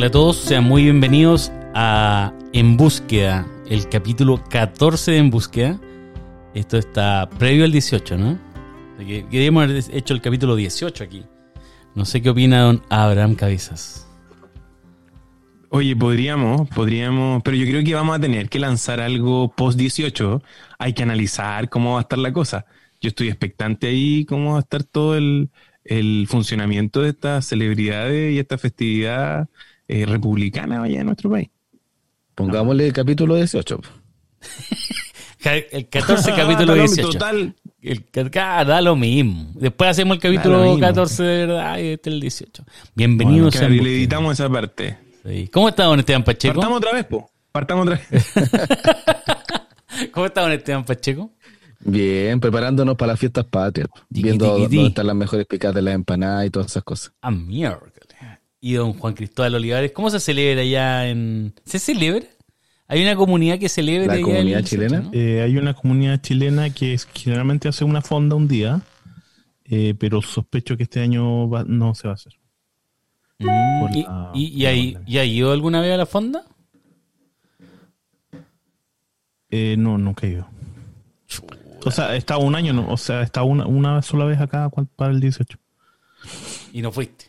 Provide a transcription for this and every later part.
Hola a todos, sean muy bienvenidos a En Búsqueda, el capítulo 14 de En Búsqueda. Esto está previo al 18, ¿no? Queríamos haber hecho el capítulo 18 aquí. No sé qué opina don Abraham Cabezas. Oye, podríamos, podríamos, pero yo creo que vamos a tener que lanzar algo post 18. Hay que analizar cómo va a estar la cosa. Yo estoy expectante ahí cómo va a estar todo el, el funcionamiento de estas celebridades y esta festividad eh, republicana allá en nuestro país. Pongámosle el capítulo 18. El 14 capítulo Ah, 18. Total, El, ah, da lo mismo. Después hacemos el capítulo mismo. 14 de verdad y este el 18. Bienvenidos a claro, En y le editamos esa parte. Sí. ¿Cómo está don Esteban Pacheco? Partamos otra vez, po. Partamos otra vez. ¿Cómo está don Esteban Pacheco? Bien, preparándonos para las fiestas patrias. Viendo dónde están las mejores picadas de las empanadas y todas esas cosas. Ah, miércoles. Y don Juan Cristóbal Olivares, ¿cómo se celebra allá en... ¿Se celebra? ¿Hay una comunidad que celebra ¿La allá comunidad el 18, chilena? no? Eh, hay una comunidad chilena que es- generalmente hace una fonda un día, eh, pero sospecho que este año va- no se va a hacer. Mm, ¿Y, la- y, y la hay- pandemia. ¿Y ha ido alguna vez a la fonda? Eh, no, nunca he ido. O sea, estado un año, no, o sea, estado una, una sola vez acá para el 18. Y no fuiste.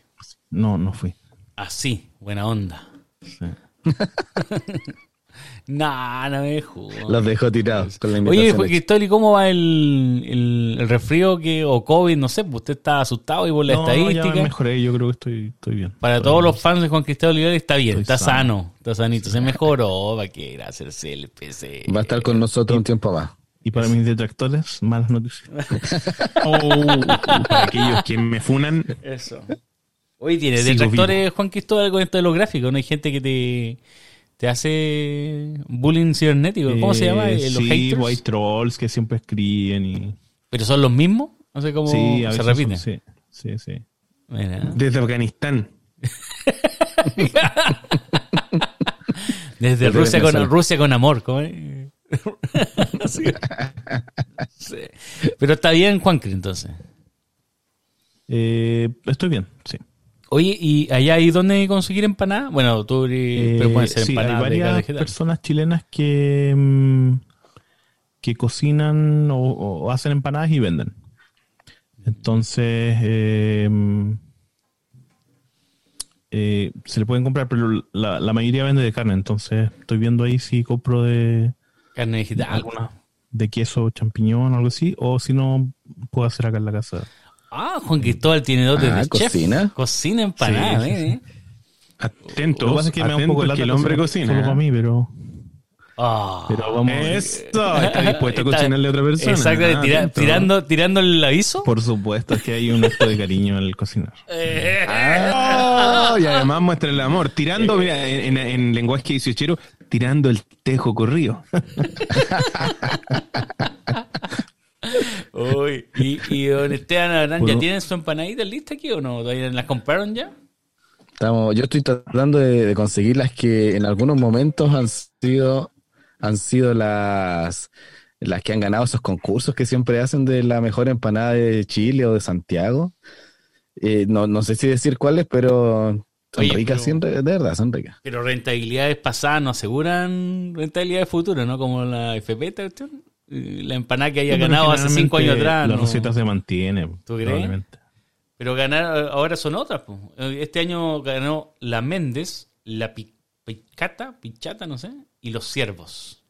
No, no fui. Así, buena onda. Sí. Nah, no me dejó. Los dejó tirados con la Oye. Cristóbal, ¿y cómo va el, el, el resfrío que, o COVID? No sé, pues usted está asustado y por la No, no, ya estadística. me mejoré, yo creo que estoy, estoy bien. Para Estoy todos bien. los fans de Juan Cristóbal Olivares está bien, Estoy está sano. sano. está sanito, se mejoró, va a querer hacerse el PC. Va a estar con nosotros un tiempo más. Y para mis detractores, malas noticias. Oh, para aquellos que me funan, Eso. Oye, tiene Sigo detractores Juan Cristóbal con esto de los gráficos, ¿no? Hay gente que te, te hace bullying cibernético. ¿Cómo se llama? Eh, Los sí, haters. hay trolls que siempre escriben y... ¿Pero son los mismos? No sé cómo Sí, a se repiten. son- sí, sí, sí. Mira. desde Afganistán. Desde Rusia con, Venezuela. Rusia con amor. ¿cómo es? Sí. Sí. Pero está bien, Juancri, entonces. Eh, estoy bien, sí. Oye, ¿y allá hay dónde conseguir empanadas? Bueno, tú Eh, pero pueden ser sí, hay empanadas de varias personas chilenas que, mm, que cocinan o, o hacen empanadas y venden. Entonces, eh, mm, eh, se le pueden comprar, pero la, la mayoría vende de carne. Entonces, estoy viendo ahí si compro de Carne vegetal. alguna de queso, champiñón algo así, o si no, puedo hacer acá en la casa. Ah, Juan Cristóbal tiene Ah, de chef. ¿cocina? Cocina empanadas, Sí, sí, ¿eh? Atentos, Lo que pasa es que me da un poco que el hombre cocina. Solo para mí, pero, Ah. pero vamos. Eso, está dispuesto a cocinarle a otra persona. Exactamente, Ah, tira- tirando, tirando el aviso. Por supuesto, es que hay un acto de cariño al cocinar. Eh, Ah, y además muestra el amor. Tirando, mira, en, en- en lenguaje dieciochero, tirando el tejo corrido. Uy, ¿Y, y don Esteban Arán, ¿ya tienen su empanadita lista aquí o no? ¿Todavía ¿Las compraron ya? Estamos, yo estoy tratando de, de conseguir las que en algunos momentos han sido, han sido las, las que han ganado esos concursos que siempre hacen de la mejor empanada de Chile o de Santiago. Eh, no, no sé si decir cuáles, pero son Oye, ricas, pero- sí, de verdad, son ricas. Pero rentabilidades pasadas no aseguran rentabilidades futuras, ¿no? Como la FP, esta cuestión. Eh, La empanada que haya ganado hace cinco años atrás. La no. receta se mantiene. ¿Tú crees? Pero ganar ahora son otras. po. Este año ganó la Méndez, la Pi- Picata, Pichata, no sé, y los Ciervos.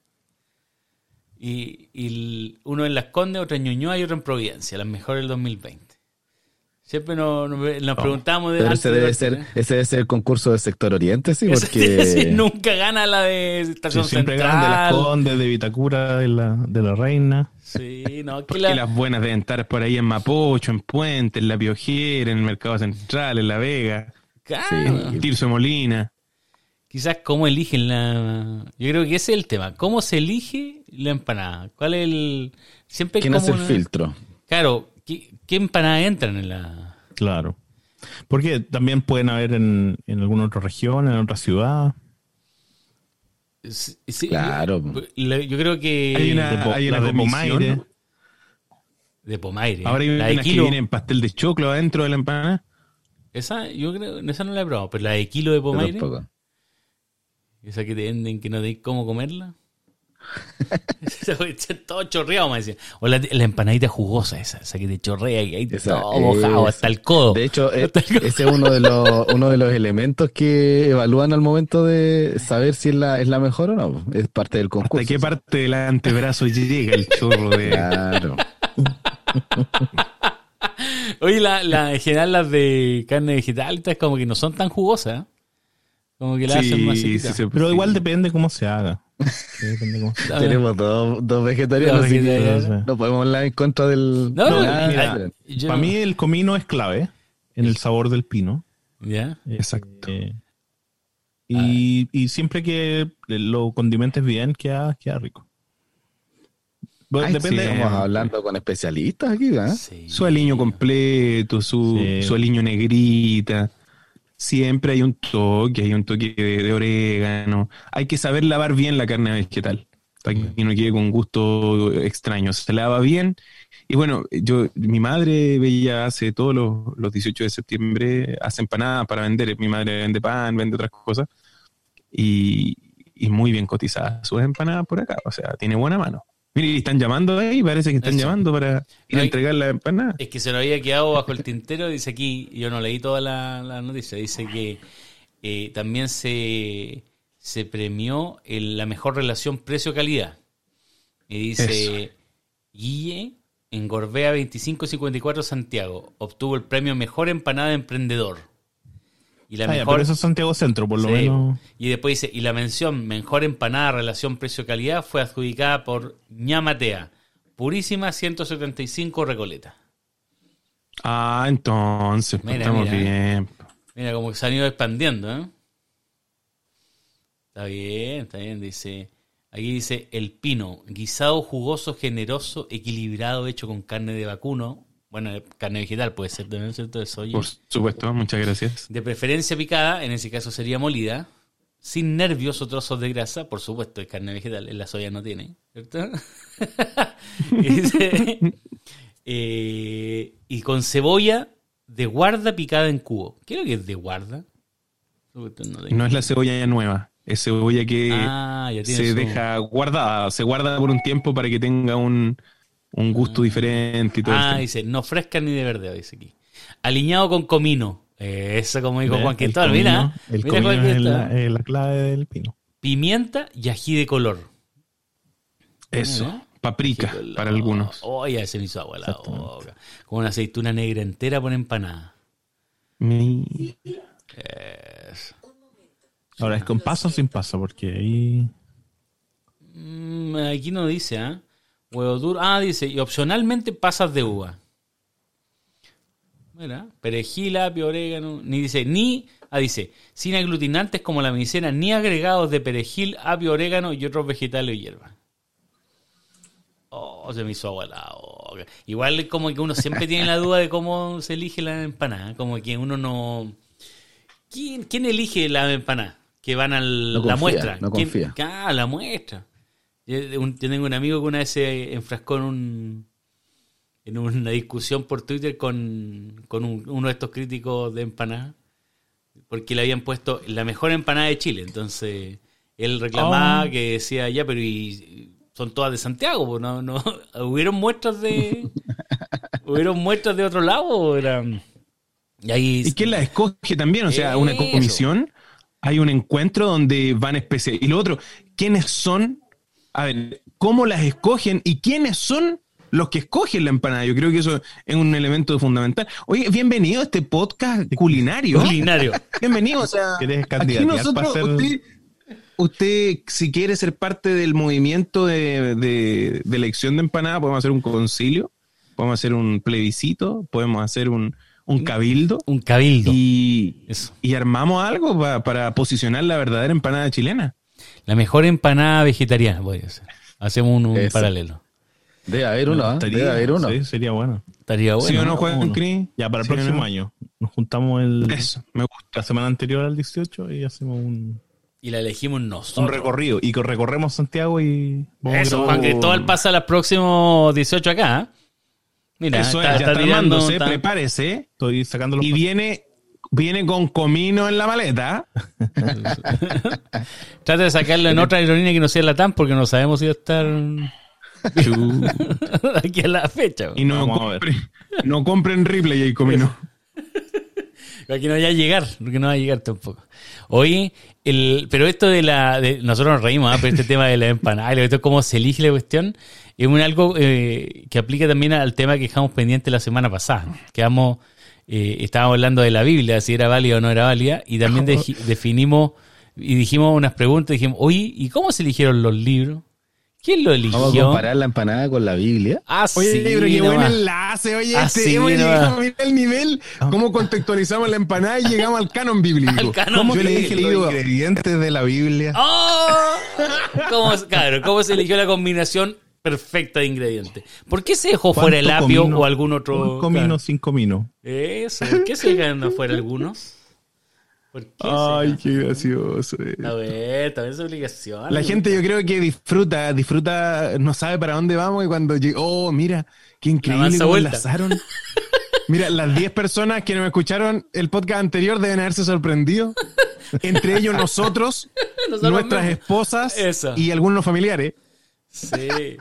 Y, y el- uno en Las Condes, otro en Ñuñoa y otro en Providencia, las mejores del 2020. Siempre nos, nos, preguntamos de Pero antes ese de debe ser, ¿eh? ese debe ser el concurso de sector oriente, sí, porque sí, nunca gana la de Sí, Estación siempre ganan de las Central. Condes, de Vitacura, de la, de la Reina. Sí, no, que Porque la- las buenas deben estar por ahí en Mapocho, en Puente, en La Piojera, en el Mercado Central, en La Vega, Claro. Sí. Tirso de Molina. Quizás cómo eligen la... Yo creo que ese es el tema. ¿Cómo se elige la empanada? ¿Cuál es el...? Siempre hay ¿quién como hace el una- filtro? Claro, ¿qué, empanadas entran en la...? Claro. Porque también pueden haber en, en alguna otra región, en otra ciudad. Sí, sí, Claro. Yo, creo que... Hay una, de hay una de. Pomaire. De Pomaire. Ahora hay la de unas que Kilo. vienen pastel de choclo adentro de la empanada. Esa, yo creo, esa no la he probado, pero la de kilo de pomaire, esa que te venden que no tenéis cómo comerla. todo chorreado, me decía. O la, la empanadita jugosa esa, esa que te chorrea y ahí Esa todo mojado es- hasta el codo. De hecho, e- ese es uno de los, uno de los elementos que evalúan al momento de saber si es la, es la mejor o no. Es parte del concurso. ¿Hasta qué parte del antebrazo llega el chorro de... Claro. Oye, la, la, en general las de carne vegetal estas como que no son tan jugosas. ¿eh? Como que la hacen más Sí, sí, sí, Pero sí. igual depende cómo se haga. Sí. Tenemos dos, dos vegetarianos, vegetarianos. no podemos hablar en contra del... No, del- no, mira, ah, yo Para mí el comino es clave en el sabor del pino. ¿Ya? Exacto. Eh, y, y siempre que lo condimentes bien, queda, queda rico. Bueno, Ay, depende. sí, estamos hablando con especialistas aquí, ¿eh? Sí. Su aliño completo, su, Sí. su aliño negrita. Siempre hay un toque, hay un toque de, orégano. Hay que saber lavar bien la carne vegetal para que no quede con gusto extraño. Se lava bien. Y bueno, yo, mi madre veía hace todos los, los 18 de septiembre, hace empanadas para vender. Mi madre vende pan, vende otras cosas. Y, y muy bien cotizadas sus empanadas por acá. O sea, tiene buena mano. Mire, están llamando ahí, parece que están Eso. llamando para ir a entregar la empanada. Es que se lo había quedado bajo el tintero, dice aquí, yo no leí toda la, la noticia, dice que eh, también se, se premió el- la mejor relación precio-calidad. Y dice, Guille, en Gorbea 2554 Santiago, obtuvo el premio Mejor Empanada de Emprendedor. Y la Ah, mejor... pero eso es Santiago Centro, por lo Sí. menos. Y después dice, y la mención mejor empanada relación precio-calidad fue adjudicada por Ñamatea, Purísima 175 Recoleta. Ah, entonces, pues, Mira, estamos mira. bien. Mira, como que se han ido expandiendo, ¿eh? Está bien, está bien, dice. Aquí dice el pino, guisado jugoso, generoso, equilibrado, hecho con carne de vacuno. Bueno, carne vegetal puede ser también, ¿cierto? De soya. Por supuesto, muchas gracias. De preferencia picada, en ese caso sería molida, sin nervios o trozos de grasa, por supuesto, es carne vegetal, la soya no tiene, ¿cierto? eh, y con cebolla de guarda picada en cubo. ¿Qué es lo que es de guarda? No es la cebolla nueva, es cebolla que Ah, se su- deja guardada, se guarda por un tiempo para que tenga un, un gusto diferente y todo. Ah, dice, no fresca ni de verdeo, dice aquí. Aliñado con comino. Eh, Eso como dijo. Juan Cristóbal, mira. El mira comino es la, clave del pino. Pimienta y ají de color. Eso, paprika Ají de color. para algunos. Oh, ya se me hizo agua la boca. Con una aceituna negra entera por empanada. Mi- Es- Ahora, ¿es con paso o sin paso? Porque ahí... Mm, aquí no dice, ¿ah? Huevo duro. Ah, dice, y opcionalmente pasas de uva. Mira, perejil, apio, orégano. Ni dice, ni. Ah, dice, sin aglutinantes como la maicena, ni agregados de perejil, apio, orégano y otros vegetales o hierbas. Oh, se me hizo agua la boca. Igual como que uno siempre tiene la duda de cómo se elige la empanada. Como que uno no. ¿Quién, quién elige la empanada? Que van a No la confía, muestra. no ¿Quién- confía. Ah, la muestra. Yo, un- yo tengo un amigo que una vez se enfrascó en un en una discusión por Twitter con, con un- uno de estos críticos de empanada porque le habían puesto la mejor empanada de Chile. Entonces él reclamaba Oh. que decía, ya, pero y, son todas de Santiago, no, no, hubieron muestras de hubieron muestras de otro lado, eran y ahí ¿Y quién la escoge también? O sea, una Eso. comisión, hay un encuentro donde van especies. Y lo otro, ¿quiénes son? A ver, ¿cómo las escogen y quiénes son los que escogen la empanada? Yo creo que eso es un elemento fundamental. Oye, bienvenido a este podcast culinario. culinario. Bienvenido, o sea, ¿Quieres aquí nosotros, ser- usted, usted, si quiere ser parte del movimiento de, de- de elección de empanada, podemos hacer un concilio, podemos hacer un plebiscito, podemos hacer un, un cabildo Un cabildo. y, Eso. y armamos algo pa- para posicionar la verdadera empanada chilena. La mejor empanada vegetariana, voy a hacer. Hacemos un, un paralelo. Debe haber uno, ¿ah? Estaría- Debe haber uno. Sí, sería bueno. Estaría bueno. ¿Sí o no, Juan Uno. Cris? Ya, para el ¿Sí o próximo no? año. Nos juntamos el, Eso, me gusta. la semana anterior al 18 y hacemos un, Y la elegimos un nosotros. recorrido. Y que recorremos Santiago y... vamos Eso, Juan Cristóbal pasa los próximos 18 acá. ¿eh? Mira, Eso está, es, ya está está tirando. está- prepárese. Estoy sacando los... Y viene viene con comino en la maleta. Trata de sacarlo en otra aerolínea que no sea la TAM porque no sabemos si va a estar aquí a la fecha. Y no, compre- no compren Ripley y comino. Aquí no vaya a llegar, porque no va a llegar tampoco. Oye, el, pero esto de la. De, nosotros nos reímos, ¿ah? pero este tema de la empanada, y esto cómo se elige la cuestión, es un algo eh, que aplica también al tema que dejamos pendiente la semana pasada. Quedamos, eh, estábamos hablando de la Biblia, si era válida o no era válida, y también definimos y dijimos unas preguntas. Dijimos, oye, ¿y cómo se eligieron los libros? ¿Quién lo Vamos a eligió? comparar la empanada con la Biblia. Ah, Oye, sí, pero qué buen enlace, oye, Ah, este, sí, hemos llegado, mira el nivel, cómo contextualizamos la empanada y llegamos al canon bíblico. Al canon ¿Cómo Yo le dije los ingredientes de la Biblia. ¡Oh! ¿Cómo, claro, ¿cómo se eligió la combinación perfecta de ingredientes? ¿Por qué se dejó fuera el ¿Cuánto apio comino? o algún otro? Un comino claro. sin comino. Eso, ¿por qué se dejan afuera algunos? ¿Por qué Ay, qué gracioso. A ver, también es obligación. La gente yo creo que disfruta, disfruta, no sabe para dónde vamos y cuando llega, oh, mira, qué increíble cómo enlazaron. Mira, las 10 personas que no me escucharon el podcast anterior deben haberse sorprendido. Entre ellos nosotros, Nosotros nuestras mismos. esposas Eso. y algunos familiares. Sí.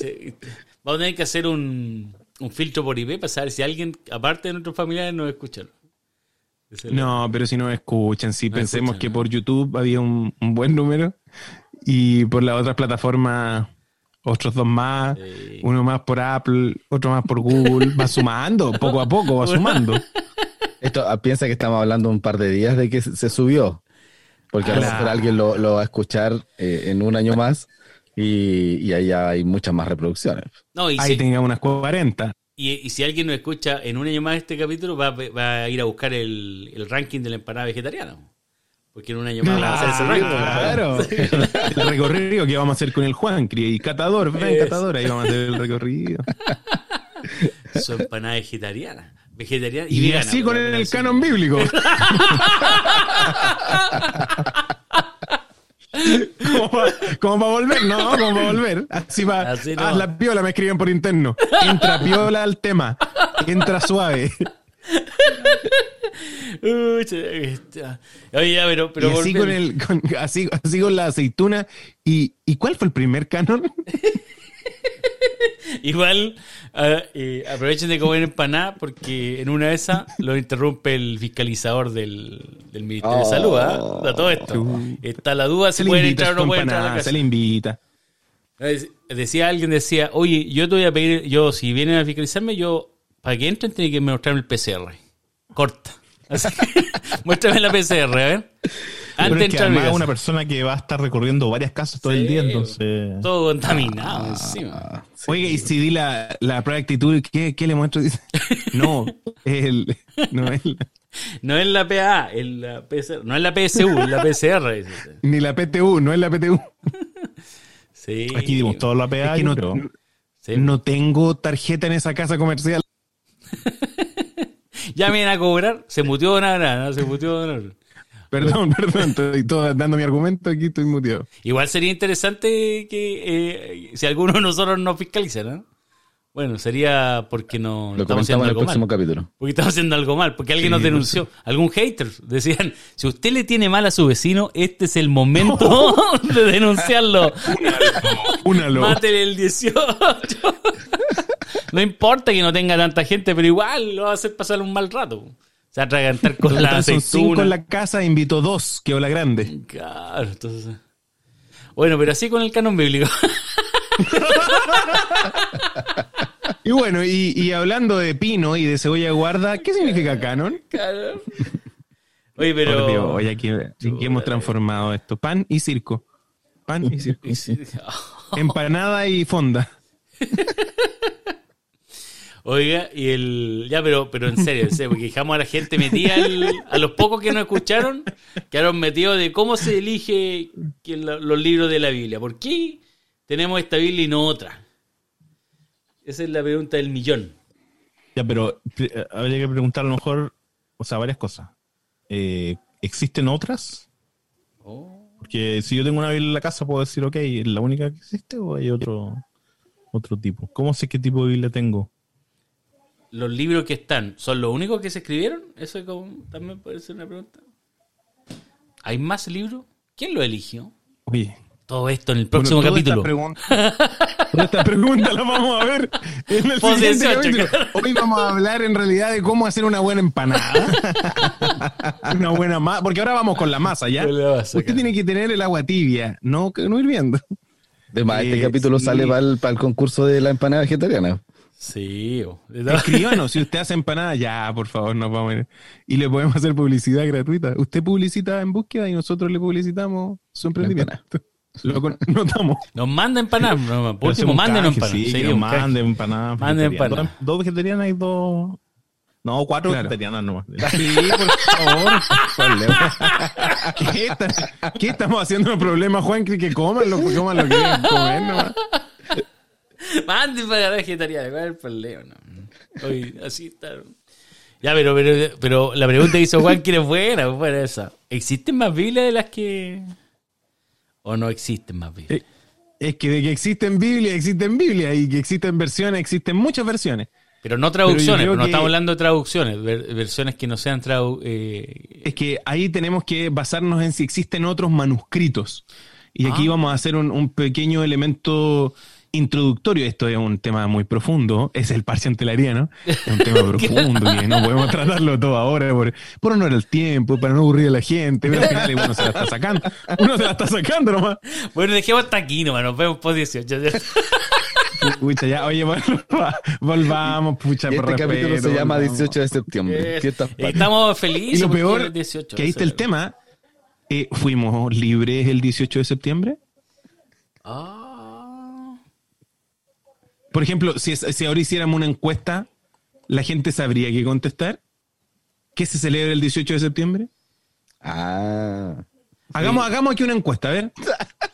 Sí. Vamos a tener que hacer un, un filtro por IP para saber si alguien, aparte de nuestros familiares, nos escucharon. Ese es el- No, pero si no escuchan, si No pensemos escuchan, que ¿no? por YouTube había un, un buen número y por las otras plataformas otros dos más, Sí. uno más por Apple, otro más por Google, va sumando, poco a poco va sumando. Esto ah, piensa que estamos hablando un par de días de que se subió. Porque a lo Claro. mejor alguien lo, lo va a escuchar eh, en un año más y, y ahí hay muchas más reproducciones. No, y Ahí si, tenga unas 40. y, y si alguien nos escucha en un año más este capítulo, va, a- va a ir a buscar el, el ranking de la empanada vegetariana. Porque en un año más va a hacer ese ranking. Claro. El recorrido que vamos a hacer con el Juan, y Catador, ven Eso. Catador, ahí vamos a hacer el recorrido. Su empanada vegetariana. Vegetariana y, Y, vegana. así con el, sí. canon bíblico. como para volver, no, como para volver. Así va. Así haz no. la piola, me escriben por interno. Entra piola al tema. Entra suave. Uy, che, está. Oye, ya, pero, pero y así con, el, con- así, así con la aceituna. ¿Y, ¿Y cuál fue el primer canon? Igual, eh, aprovechen de comer empanada porque en una de esas lo interrumpe el fiscalizador del, del Ministerio de Oh. Salud. ¿ah? A todo esto. Está la duda si pueden entrar o no pueden entrar a la casa. se le invita. Decía alguien, decía, oye, yo te voy a pedir, yo si vienen a fiscalizarme, yo, para que entren, tienen que mostrarme el PCR. Corta. Así que, muéstrame la PCR, a ver. Antes de es que además es una persona que va a estar recorriendo varias casas todo Sí, el día, entonces... Todo contaminado encima. Ah, sí. Oiga, y si di la, la actitud, ¿qué, qué le muestro? Dice, no, el, no es la- No es la PA, es la PCR, no es la PSU, es la PCR. dice ni la PTU, no es la PTU. Sí. Aquí dimos todo la PA, Es que no, pero Sí. no tengo tarjeta en esa casa comercial. Ya me vienen a cobrar, se muteó Don Abraham, ¿no? se muteó Don Abraham. Perdón, perdón, estoy todo dando mi argumento, aquí estoy muteado. Igual sería interesante que eh, si alguno de nosotros nos fiscaliza, ¿no? Bueno, sería porque no Lo estamos comentamos haciendo en el algo próximo mal. capítulo. Porque estamos haciendo algo mal, porque alguien nos denunció, algún hater. Decían, si usted le tiene mal a su vecino, este es el momento de denunciarlo. Únalo. Mátele el 18. no importa que no tenga tanta gente, pero igual lo va a hacer pasar un mal rato. Se va a atragantar con la Total, son cinco aceituna. en la casa, invito dos, que la grande. Claro, entonces. Bueno, pero así con el canon bíblico. Y bueno, y, y hablando de pino y de cebolla guarda, ¿qué significa canon? Claro. Oye, Por Dios, pero. oye, aquí, aquí hemos transformado esto. Pan y circo. Pan y circo. Empanada y fonda. Oiga, y el. Ya, pero, pero en serio, en serio, porque dejamos a la gente metida, el- a los pocos que nos escucharon, quedaron metidos de cómo se elige los libros de la Biblia. ¿Por qué tenemos esta Biblia y no otra? Esa es la pregunta del millón. ya, pero eh, habría que preguntar a lo mejor, o sea, varias cosas. Eh, ¿Existen otras? Porque si yo tengo una Biblia en la casa, puedo decir, ok, ¿es la única que existe o hay otro, otro tipo? ¿Cómo sé qué tipo de Biblia tengo? Los libros que están son los únicos que se escribieron? Eso es como- también puede ser una pregunta. ¿Hay más libros? ¿Quién lo eligió? Oye. Todo esto en el próximo Bueno, capítulo. estas preguntas- todas estas preguntas las vamos a ver en el siguiente 18, capítulo. Hoy vamos a hablar en realidad de cómo hacer una buena empanada. una buena masa. Porque ahora vamos con la masa, ¿ya? La Usted tiene que tener el agua tibia, no, no hirviendo. Además, este Eh, capítulo sí. sale para el, para el concurso de la empanada vegetariana. Sí. Escríbanos, si usted hace empanada, ya, por favor, nos vamos a ir. Y le podemos hacer publicidad gratuita. Usted publicita en búsqueda y nosotros le publicitamos su emprendimiento. Lo notamos. Nos manda empanadas. No, por último, canje, empanadas. Sí, manden empanadas. Manden. Dos, vegetarianas y dos. No, cuatro Claro. vegetarianas nomás. Sí, por favor. ¿Qué, está- qué estamos haciendo un problema, Juan? Que, coman lo que coman lo que quieran comer, nomás. Manden para vegetariana. ¿Cuál es el problema? No. Así está. Ya, pero, pero, pero la pregunta que hizo Juan, que es buena, buena esa. ¿Existen más Biblias de las que. o no existen más Biblias? Eh, Es que de que existen Biblia, existen Biblia. Y que existen versiones, existen muchas versiones. Pero no traducciones, pero no que- estamos hablando de traducciones, ver- versiones que no sean tradu eh, Es que ahí tenemos que basarnos en si existen otros manuscritos. Y aquí Ah. vamos a hacer un, un pequeño elemento introductorio. Esto es un tema muy profundo. Es el parche antelariano. Es un tema profundo y no podemos tratarlo todo ahora por, por honor al tiempo, para no aburrir a la gente. Pero al final uno se la está sacando. Uno se la está sacando nomás. Bueno, dejemos hasta aquí nomás, nos vemos por 18. Pucha, ya, oye, volva- volvamos, pucha, Este por capítulo respeto, se llama volvamos. 18 de septiembre. Estamos felices. Y lo peor, el 18 que ahí está el tema. eh, ¿Fuimos libres el 18 de septiembre? Ah. Por ejemplo, si, si ahora hiciéramos una encuesta, ¿la gente sabría qué contestar? ¿Qué se celebra el 18 de septiembre? Ah. Hagamos, hagamos aquí una encuesta, a ver.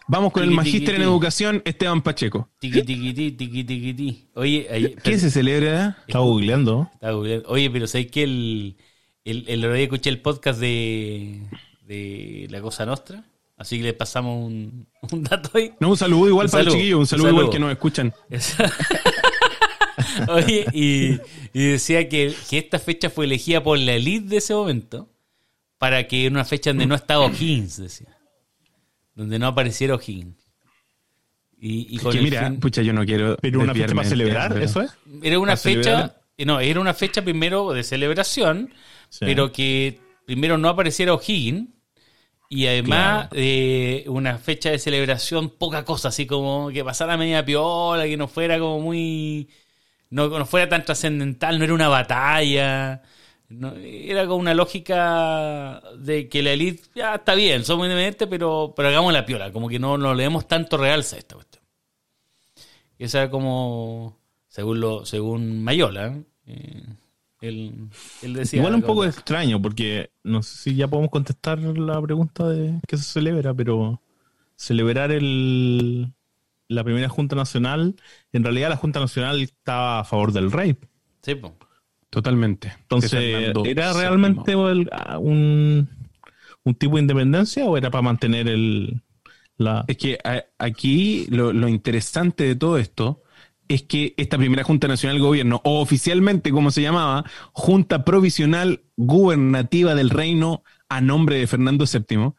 Vamos con el magíster en educación, Esteban Pacheco. Tiqui, tiqui, ti, tiqui, tiqui, ti. Oye, ahí- ¿Qué se celebra? Estaba googleando. Estaba googleando. Oye, pero ¿sabes que el, el, el otro día escuché el podcast de, de La Cosa Nostra? Así que le pasamos un, un dato ahí. No, un saludo igual Un para saludo, el chiquillo, un un saludo, igual que nos escuchan. Oye, y, y decía que, que esta fecha fue elegida por la elite de ese momento para que era una fecha donde no estaba O'Higgins, decía. Donde no apareciera O'Higgins. Y, y con Que mira, fin- pucha, yo no quiero. Pero una fecha para celebrar, pero- ¿eso es? Era una fecha, eh, no, era una fecha primero de celebración, Sí. pero que primero no apareciera O'Higgins y además eh, una fecha de celebración poca cosa, así como que pasara media piola, que no fuera como muy, no, no fuera tan trascendental, no era una batalla, no, era como una lógica de que la elite ya está bien, somos independientes, pero, pero hagamos la piola, como que no, no le demos tanto realza a esta cuestión. Esa era como, según lo, según Mayola, eh, él, él decía. Igual un poco extraño, porque no sé si ya podemos contestar la pregunta de qué se celebra, pero celebrar el, la primera Junta Nacional, en realidad la Junta Nacional estaba a favor del rey. Sí, po. Totalmente. Entonces, ¿era realmente el- ah, un, un tipo de independencia o era para mantener el la Es que a- aquí lo, lo interesante de todo esto es que esta primera Junta Nacional de Gobierno, o oficialmente como se llamaba, Junta Provisional Gubernativa del Reino a nombre de Fernando VII,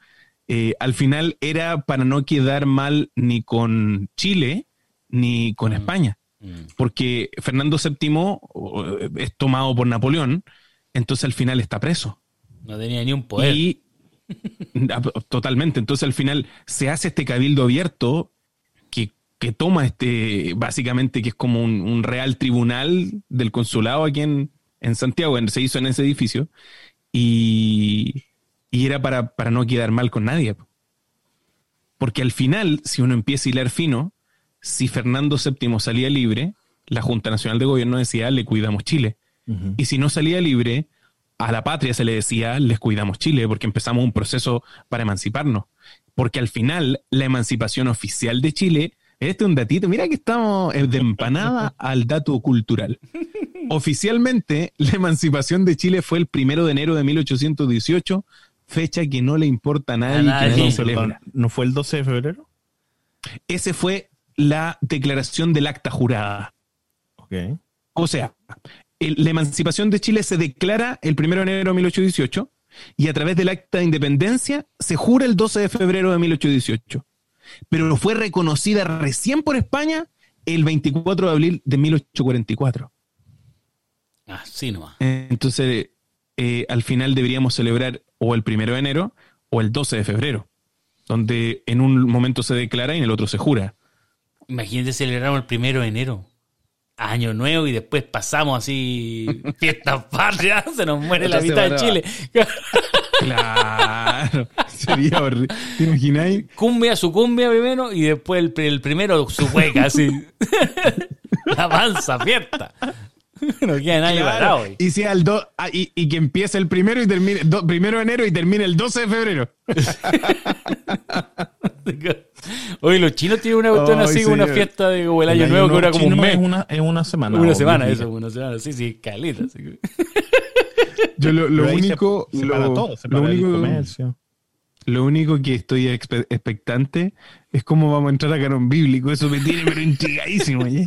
eh, al final era para no quedar mal ni con Chile ni con Mm. España, Mm. porque Fernando VII eh, es tomado por Napoleón, entonces al final está preso. No tenía ni un poder. Y Ah, totalmente. Entonces al final se hace este cabildo abierto que, toma este, básicamente que es como un, un real tribunal del consulado aquí en, en Santiago, en- se hizo en ese edificio, y, y era para, para no quedar mal con nadie. Porque al final, si uno empieza a hilar fino, si Fernando VII salía libre, la Junta Nacional de Gobierno decía, le cuidamos Chile. Y si no salía libre, a la patria se le decía, les cuidamos Chile, porque empezamos un proceso para emanciparnos. Porque al final, la emancipación oficial de Chile, este es un datito, mira que estamos eh, de empanada al dato cultural. Oficialmente, la emancipación de Chile fue el primero de enero de 1818, fecha que no le importa a nadie, A que nadie. nadie Perdón, celebra. ¿No fue el 12 de febrero? Ese fue la declaración del acta jurada. Ok. O sea, el- la emancipación de Chile se declara el 1 de enero de 1818 y a través del acta de independencia se jura el 12 de febrero de 1818. Pero fue reconocida recién por España el 24 de abril de 1844. Así nomás. Entonces, eh, al final deberíamos celebrar o el 1 de enero o el 12 de febrero, donde en un momento se declara y en el otro se jura. Imagínate celebramos el primero de enero. Año nuevo y después pasamos así fiestas patrias, se nos muere la mitad de Chile. Claro, sería horrible. ¿Te imagináis? Cumbia, su cumbia primero y después el, el primero su hueca, así. la mansa fiesta. No queda nadie Claro. parado. güey. Y, sea el do- ah, y, y que empiece el primero y termine do- primero de enero y termine el 12 de febrero. Oye, los chinos tienen una cuestión así, como una señor. fiesta de el año El nuevo que dura como un mes. Es una, es una semana. Una semana, eso, una semana, sí, sí, caleta. así que- Yo lo, lo se- único, se, para lo, todo, se lo para el único, comercio. Lo único que estoy expe- expectante es cómo vamos a entrar a canon bíblico. Eso me tiene pero intrigadísimo. ¿eh?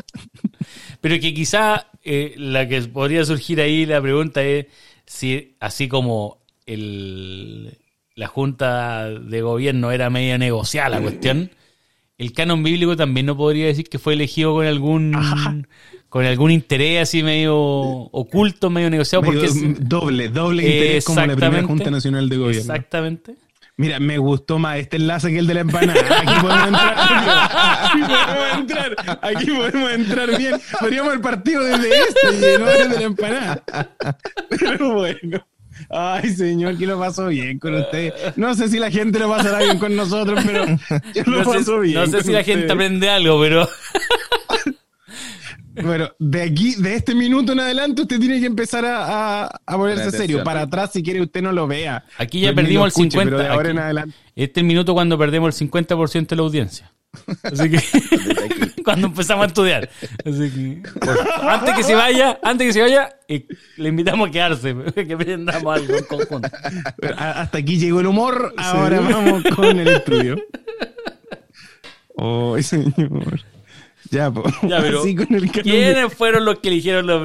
Pero que quizá eh, la que podría surgir ahí la pregunta es si así como el, la junta de gobierno era medio negociada la cuestión, el canon bíblico también no podría decir que fue elegido con algún con algún interés así medio oculto, medio negociado, Medio porque es- doble, doble interés como la primera. Junta Nacional de Gobierno. exactamente. Mira, me gustó más este enlace que el de la empanada. Aquí podemos entrar. Aquí podemos entrar. Aquí podemos entrar bien. Podríamos el partido desde este y no desde la empanada. Pero bueno. Ay, señor, que lo pasó bien con usted. No sé si la gente lo pasará bien con nosotros, pero yo lo No sé, paso bien. no sé si la gente aprende algo, pero Bueno, de aquí, de este minuto en adelante, usted tiene que empezar a, a, a ponerse serio. Para atrás, si quiere, usted no lo vea. Aquí ya perdimos el escuche, 50. Pero de ahora aquí- en adelante. Este es el minuto cuando perdemos el 50% de la audiencia. Así que cuando empezamos a estudiar. Así que antes que se vaya, antes que se vaya, eh, le invitamos a quedarse, que aprendamos algo en conjunto. Hasta aquí llegó el humor, ahora vamos con el estudio. Oh, señor. Ya, po. Ya, pero. ¿quiénes fueron los que eligieron los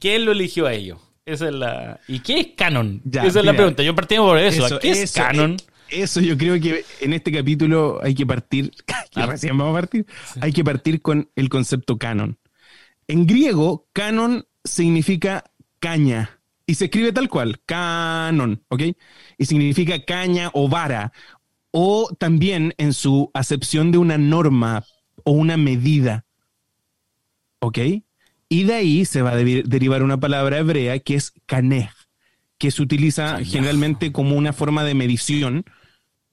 ¿Quién lo eligió a ellos? Esa es la ¿Y qué es canon? Ya, Esa es la pregunta. Yo partimos por eso. Eso, ¿Qué es eso, canon? eh, Eso yo creo que en este capítulo hay que partir, que Ah. recién vamos a partir, hay que partir con el concepto canon. En griego, canon significa caña y se escribe tal cual, canon, ¿ok? Y significa caña o vara, o también en su acepción de una norma o una medida, ¿ok? Y de ahí se va a derivar una palabra hebrea que es canej, que se utiliza generalmente como una forma de medición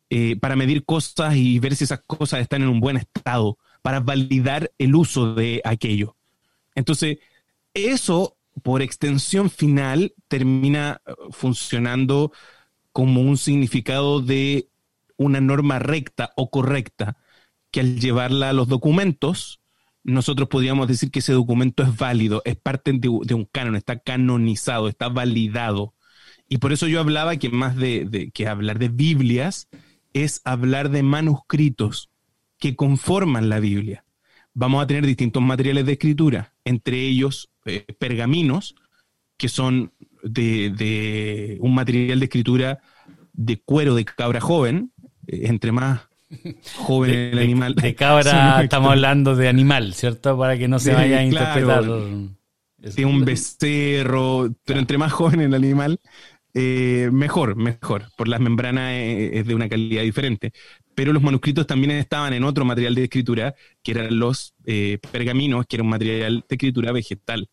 eh, para medir cosas y ver si esas cosas están en un buen estado, para validar el uso de aquello. Entonces, eso, por extensión final, termina eh, funcionando como un significado de una norma recta o correcta, que al llevarla a los documentos, nosotros podríamos decir que ese documento es válido, es parte de, un canon, está canonizado, está validado. Y por eso yo hablaba que más de, de- que hablar de Biblias es hablar de manuscritos que conforman la Biblia. Vamos a tener distintos materiales de escritura, entre ellos eh, pergaminos, que son de, de un material de escritura de cuero de cabra joven, eh, entre más joven el animal. de cabra estamos hablando de animal, ¿cierto? Para que no se vaya a interpretar. claro. de un becerro, pero entre más joven el animal, eh, mejor, mejor, por las membranas eh, es de una calidad diferente. Pero los manuscritos también estaban en otro material de escritura, que eran los eh, pergaminos, que era un material de escritura vegetal.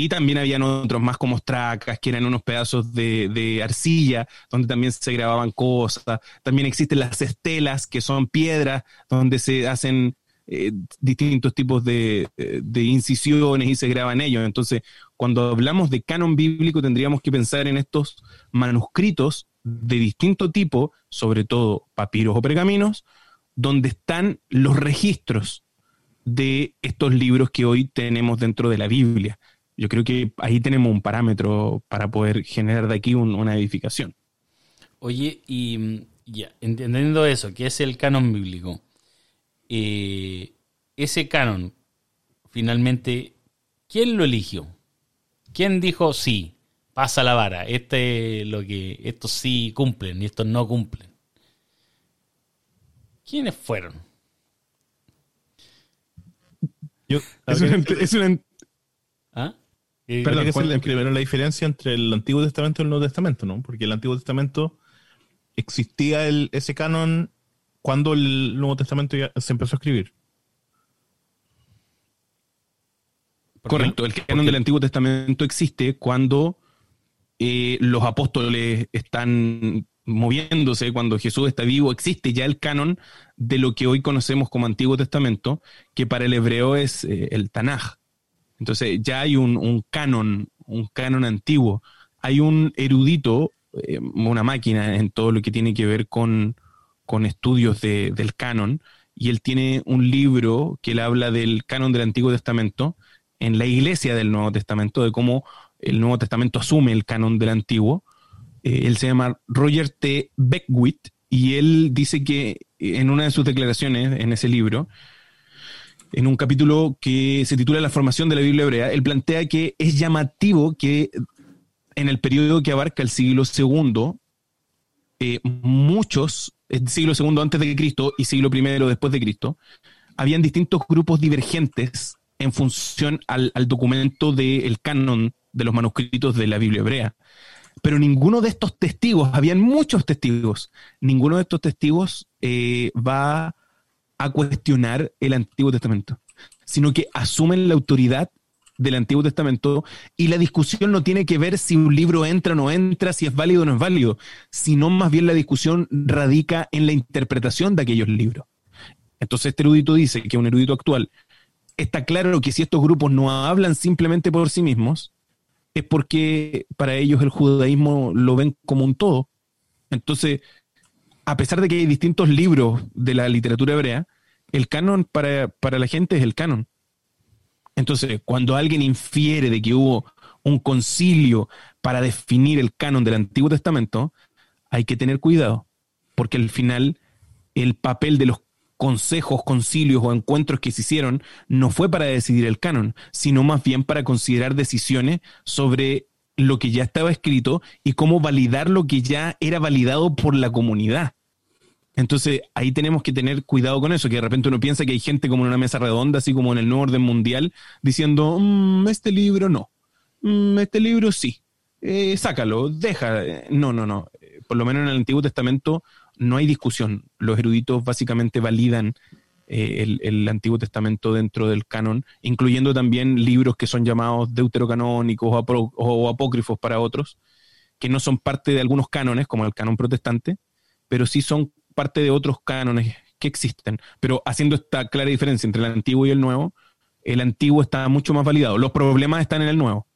Y también habían otros más como tracas, que eran unos pedazos de, arcilla, donde también se grababan cosas. También existen las estelas, que son piedras, donde se hacen eh, distintos tipos de, de incisiones y se graban ellos. Entonces, cuando hablamos de canon bíblico, tendríamos que pensar en estos manuscritos de distinto tipo, sobre todo papiros o pergaminos, donde están los registros de estos libros que hoy tenemos dentro de la Biblia. Yo creo que ahí tenemos un parámetro para poder generar de aquí un- una edificación. Oye, y mm, ya, entendiendo eso, que es el canon bíblico, eh, ese canon, finalmente, ¿quién lo eligió? ¿Quién dijo sí? Pasa la vara. Este lo que estos sí cumplen y estos no cumplen. ¿Quiénes fueron? Yo, Es una, es una-. Eh, Perdón, ¿cuál es primero la diferencia entre el Antiguo Testamento y el Nuevo Testamento, ¿no? Porque el Antiguo Testamento existía el, ese canon cuando el Nuevo Testamento ya se empezó a escribir. Correcto, el canon del Antiguo Testamento existe cuando eh, los apóstoles están moviéndose, cuando Jesús está vivo, existe ya el canon de lo que hoy conocemos como Antiguo Testamento, que para el hebreo es eh, el Tanaj. Entonces ya hay un, canon, un canon antiguo. Hay un erudito, eh, una máquina en todo lo que tiene que ver con, con estudios de- del canon, y él tiene un libro que él habla del canon del Antiguo Testamento en la iglesia del Nuevo Testamento, de cómo el Nuevo Testamento asume el canon del Antiguo. Eh, él se llama Roger T. Beckwith y él dice que en una de sus declaraciones en ese libro, en un capítulo que se titula La formación de la Biblia hebrea, él plantea que es llamativo que en el periodo que abarca el siglo II, eh, muchos, el siglo II antes de Cristo y siglo I después de Cristo, habían distintos grupos divergentes en función al, documento del canon de los manuscritos de la Biblia hebrea. Pero ninguno de estos testigos, habían muchos testigos, ninguno de estos testigos eh, va a cuestionar el Antiguo Testamento, sino que asumen la autoridad del Antiguo Testamento y la discusión no tiene que ver si un libro entra o no entra, si es válido o no es válido, sino más bien la discusión radica en la interpretación de aquellos libros. Entonces este erudito dice que un erudito actual está claro que si estos grupos no hablan simplemente por sí mismos, es porque para ellos el judaísmo lo ven como un todo. Entonces, a pesar de que hay distintos libros de la literatura hebrea, el canon para, para la gente es el canon. Entonces, cuando alguien infiere de que hubo un concilio para definir el canon del Antiguo Testamento, hay que tener cuidado, porque al final el papel de los consejos, concilios o encuentros que se hicieron no fue para decidir el canon, sino más bien para considerar decisiones sobre lo que ya estaba escrito y cómo validar lo que ya era validado por la comunidad. Entonces ahí tenemos que tener cuidado con eso, que de repente uno piensa que hay gente como en una mesa redonda, así como en el nuevo orden mundial, diciendo, "Mm, este libro no, Mm, este libro sí, Eh, sácalo, deja. Eh, No, no, no. Eh, Por lo menos en el Antiguo Testamento no hay discusión. Los eruditos básicamente validan eh, el, Antiguo Testamento dentro del canon, incluyendo también libros que son llamados deuterocanónicos o, o apócrifos para otros, que no son parte de algunos cánones, como el canon protestante, pero sí son parte de otros cánones que existen. Pero haciendo esta clara diferencia entre el antiguo y el nuevo, el antiguo está mucho más validado. Los problemas están en el nuevo.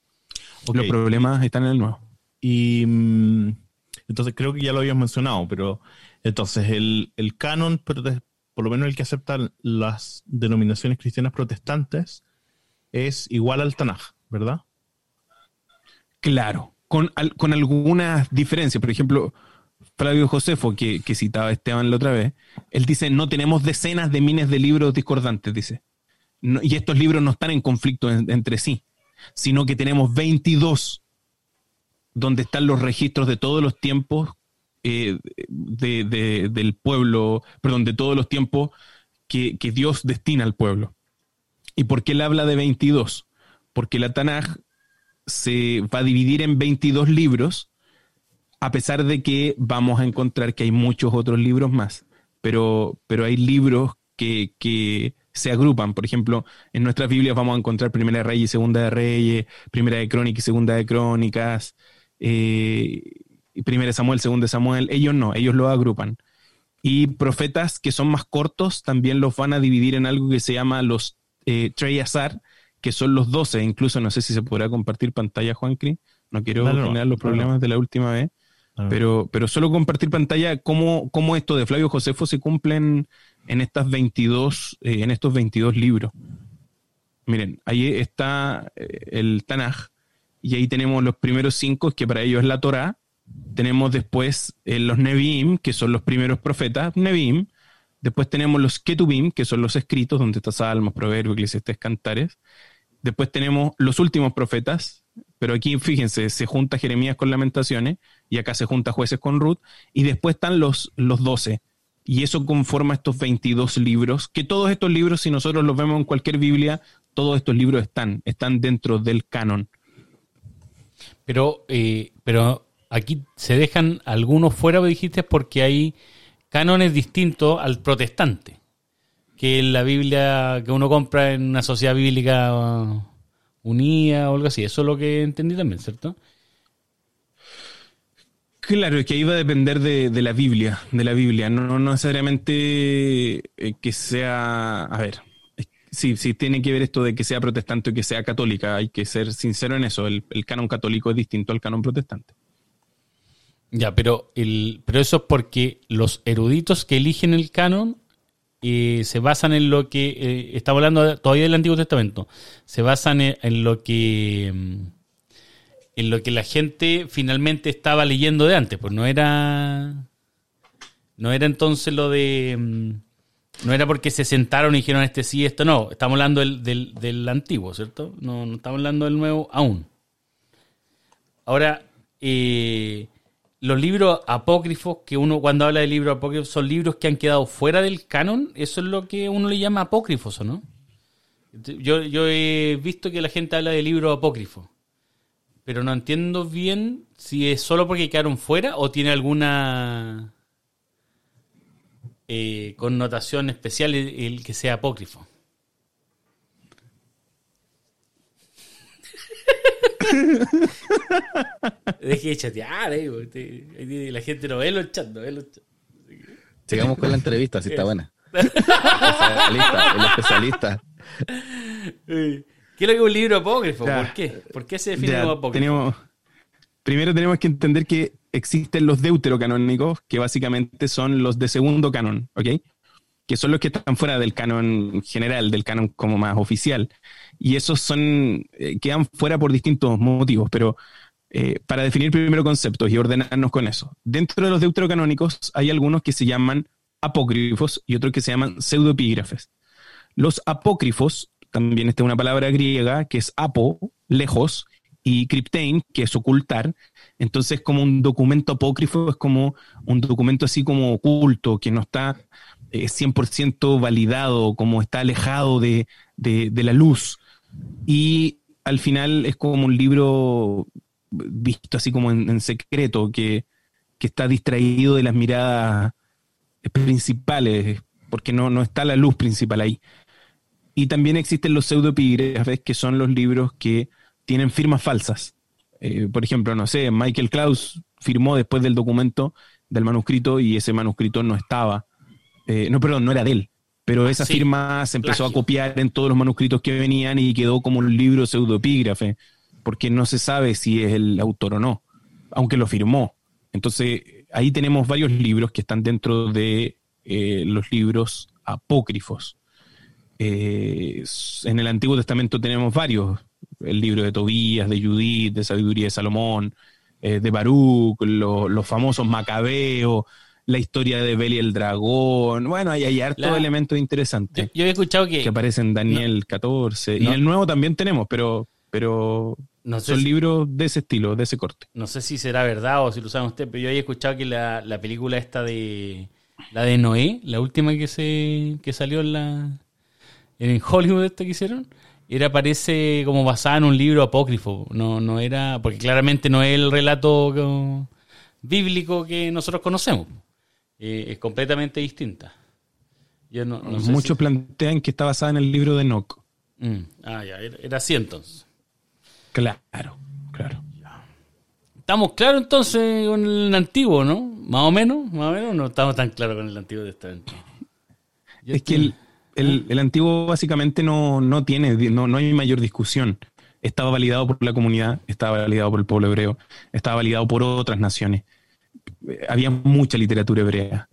Los problemas están en el nuevo. Y mm, entonces creo que ya lo habías mencionado, pero entonces el, el canon, por lo menos el que aceptan las denominaciones cristianas protestantes, es igual al Tanaj, ¿verdad? Claro, con, al- con algunas diferencias. Por ejemplo, Flavio Josefo, que, que citaba Esteban la otra vez, él dice, no tenemos decenas de miles de libros discordantes, dice. Y estos libros no están en conflicto en- entre sí, sino que tenemos 22 donde están los registros de todos los tiempos eh, de- de- del pueblo, perdón, de todos los tiempos que, que Dios destina al pueblo. ¿Y por qué él habla de 22? Porque la Tanaj se va a dividir en 22 libros, a pesar de que vamos a encontrar que hay muchos otros libros más, pero, pero hay libros que, que se agrupan. Por ejemplo, en nuestras Biblias vamos a encontrar Primera de Reyes Segunda de Reyes, Primera de Crónicas y Segunda de Crónicas, eh, Primera de Samuel, Segunda de Samuel. Ellos no, ellos lo agrupan. Y profetas que son más cortos también los van a dividir en algo que se llama los eh, Treyasar, que son los 12. Incluso no sé si se podrá compartir pantalla, Juancri. No quiero no, generar los problemas de la última vez. Pero, pero solo compartir pantalla cómo, cómo esto de Flavio Josefo se cumplen en estas 22, eh, en estos 22 libros. Miren, ahí está eh, el Tanaj, y ahí tenemos los primeros cinco, que para ellos es la Torá. Tenemos después eh, los Nevi'im, que son los primeros profetas, Nevi'im. Después tenemos los Ketubim, que son los escritos, donde está Salmos, Proverbios, Eclesiastes, Cantares. Después tenemos los últimos profetas, Pero aquí, fíjense, se junta Jeremías con Lamentaciones y acá se junta Jueces con Ruth y después están los, los 12. Y eso conforma estos 22 libros, que todos estos libros, si nosotros los vemos en cualquier Biblia, todos estos libros están, están dentro del canon. Pero, eh, pero aquí se dejan algunos fuera, dijiste, porque hay cánones distintos al protestante, que la Biblia que uno compra en una sociedad bíblica unida o algo así. Eso es lo que entendí también, ¿cierto? Claro, es que ahí va a depender de, de la Biblia, de la Biblia, no, no necesariamente eh, que sea, a ver, sí, sí tiene que ver esto de que sea protestante o que sea católica, hay que ser sincero en eso, el, el canon católico es distinto al canon protestante. Ya, pero, el, pero eso es porque los eruditos que eligen el canon eh, se basan en lo que, eh, estamos hablando todavía del Antiguo Testamento, se basan en, lo que... mm, en lo que la gente finalmente estaba leyendo de antes, pues no era no era entonces lo de mm, no era porque se sentaron y dijeron este sí, esto no, estamos hablando del, del, del antiguo, ¿cierto? No, no estamos hablando del nuevo aún. Ahora, eh, los libros apócrifos, que uno cuando habla de libros apócrifos, son libros que han quedado fuera del canon, eso es lo que uno le llama apócrifos, ¿o no? Yo, yo he visto que la gente habla de libros apócrifos pero no entiendo bien si es solo porque quedaron fuera o tiene alguna eh, connotación especial el, el que sea apócrifo. Deje de chatear, eh, la gente no ve los chats, no ve los chats. Sigamos con la entrevista, si está buena. El especialista, el especialista. Eh, ¿Qué es lo que es un libro apócrifo? Ya. ¿Por qué? ¿Por qué se define Ya, como apócrifo? tenemos- primero tenemos que entender que existen los deuterocanónicos, que básicamente son los de segundo canon, ¿ok? Que son los que están fuera del canon general, del canon como más oficial. Y esos son, eh, quedan fuera por distintos motivos, pero eh, para definir primero conceptos y ordenarnos con eso. Dentro de los deuterocanónicos hay algunos que se llaman apócrifos y otros que se llaman pseudoepígrafes. Los apócrifos, también esta es una palabra griega que es apo, lejos, y cryptein, que es ocultar. Entonces, como un documento apócrifo, es como un documento así como oculto, que no está eh, 100% validado, como está alejado de- de la luz. Y al final es como un libro visto así como en, secreto, que, que está distraído de las miradas principales, porque no, no está la luz principal ahí. Y también existen los pseudoepígrafes, que son los libros que tienen firmas falsas. Eh, por ejemplo, no sé, Michael Klaus firmó después del documento del manuscrito y ese manuscrito no estaba. eh, no, perdón, no era de él. Pero esa sí, firma se empezó plagio. a copiar en todos los manuscritos que venían y quedó como un libro pseudoepígrafe, porque no se sabe si es el autor o no, aunque lo firmó. Entonces, ahí tenemos varios libros que están dentro de eh, los libros apócrifos. Eh, en el Antiguo Testamento tenemos varios, el libro de Tobías, de Judith, de Sabiduría de Salomón, eh, de Baruch, lo- los famosos Macabeos, la historia de Beli el dragón. Bueno, hay, hay hartos La- elementos Yo, interesantes yo he escuchado que, que aparecen en Daniel 14. Y No. el nuevo también tenemos, pero, pero no sé son si- libros de ese estilo, de ese corte. No sé si será verdad o si lo saben ustedes, pero yo había escuchado que la, la película esta de la de Noé, la última que se que salió en la en Hollywood esta que hicieron, era parece como basada en un libro apócrifo, no no era porque claramente no es el relato bíblico que nosotros conocemos. Eh, es completamente distinta. Yo no, no sé Muchos si- plantean que está basada en el libro de Enoch. Mm, ah, ya, era, era así entonces. Claro, claro. Estamos claros entonces con el antiguo, ¿no? Más o menos, más o menos, no estamos tan claros con el antiguo testamento. Yo Es que el, el- el antiguo básicamente no, no tiene, no, no hay mayor discusión. Estaba validado por la comunidad, estaba validado por el pueblo hebreo, estaba validado por otras naciones. Había mucha literatura hebrea,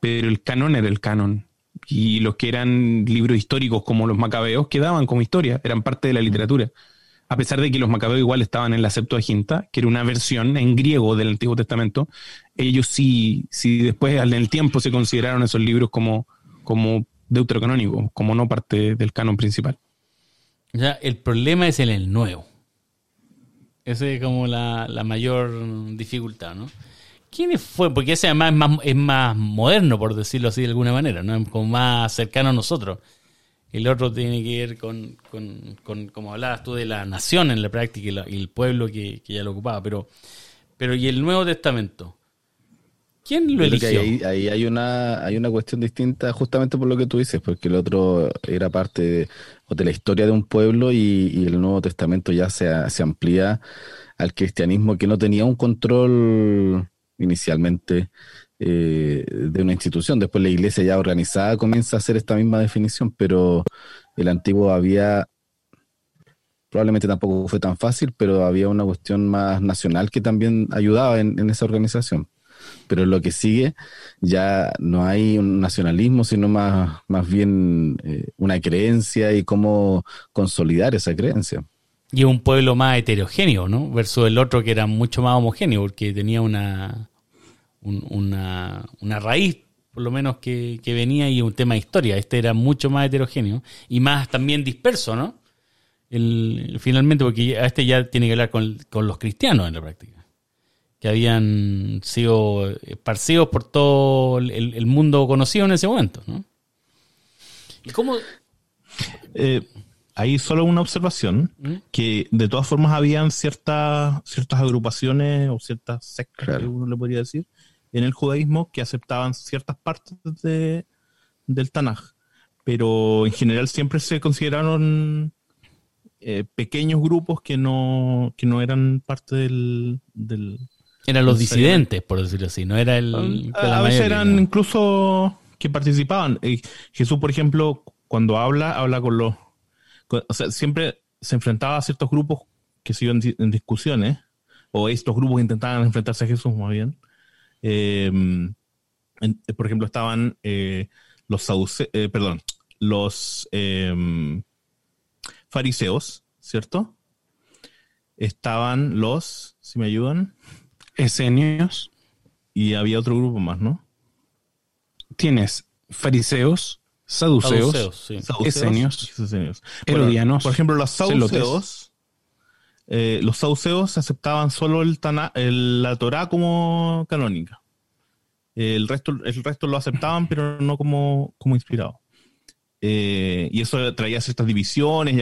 pero el canon era el canon. Y los que eran libros históricos como los macabeos quedaban como historia, eran parte de la literatura. A pesar de que los macabeos igual estaban en la Septuaginta, que era una versión en griego del Antiguo Testamento, ellos sí, sí después en el tiempo se consideraron esos libros como, como deuterocanónicos, como no parte del canon principal. Ya, el problema es en el nuevo. Esa es como la, la mayor dificultad, ¿no? ¿Quién fue? Porque ese además es más, es más moderno, por decirlo así de alguna manera, ¿no? Es como más cercano a nosotros. El otro tiene que ver con, con, con como hablabas tú, de la nación en la práctica y, la- y el pueblo que, que ya lo ocupaba. Pero, pero ¿y el Nuevo Testamento? ¿Quién lo eligió? ahí, ahí hay una hay una cuestión distinta justamente por lo que tú dices, porque el otro era parte de, la historia de un pueblo y, y el Nuevo Testamento ya se, se amplía al cristianismo que no tenía un control inicialmente eh, de una institución. Después la iglesia ya organizada comienza a hacer esta misma definición, pero el antiguo había, probablemente tampoco fue tan fácil, pero había una cuestión más nacional que también ayudaba en, esa organización. Pero lo que sigue ya no hay un nacionalismo, sino más, más bien eh, una creencia y cómo consolidar esa creencia. Y un pueblo más heterogéneo, ¿no? Versus el otro que era mucho más homogéneo, porque tenía una, un- una, una raíz, por lo menos, que, que venía y un tema de historia. Este era mucho más heterogéneo y más también disperso, ¿no? El, finalmente, porque a este ya tiene que hablar con, con los cristianos en la práctica, que habían sido esparcidos por todo el, el mundo conocido en ese momento, ¿no? ¿Y cómo? Eh, hay solo una observación, ¿Mm? que de todas formas habían ciertas ciertas agrupaciones o ciertas sectas, Claro. que uno le podría decir, en el judaísmo que aceptaban ciertas partes de, del Tanaj, pero en general siempre se consideraron eh, pequeños grupos que no, que no eran parte del... del Eran los disidentes, por decirlo así, no era el... a, veces eran ¿no? incluso que participaban. Eh, Jesús, por ejemplo, cuando habla, habla con los... con- o sea, siempre se enfrentaba a ciertos grupos que se iban di- en discusiones, o estos grupos intentaban enfrentarse a Jesús más bien. Eh, en- por ejemplo, estaban eh, los saduceos, perdón, los eh, fariseos, ¿cierto? Estaban los, si me ayudan, Esenios, y había otro grupo más, ¿no? tienes fariseos, saduceos, Saduceos, sí. Saduceos Esenios, herodianos, por ejemplo, los celotes. saduceos, eh, los saduceos aceptaban solo la Torá como canónica. El resto, lo aceptaban, pero no como, como inspirado. Eh, y eso traía ciertas divisiones.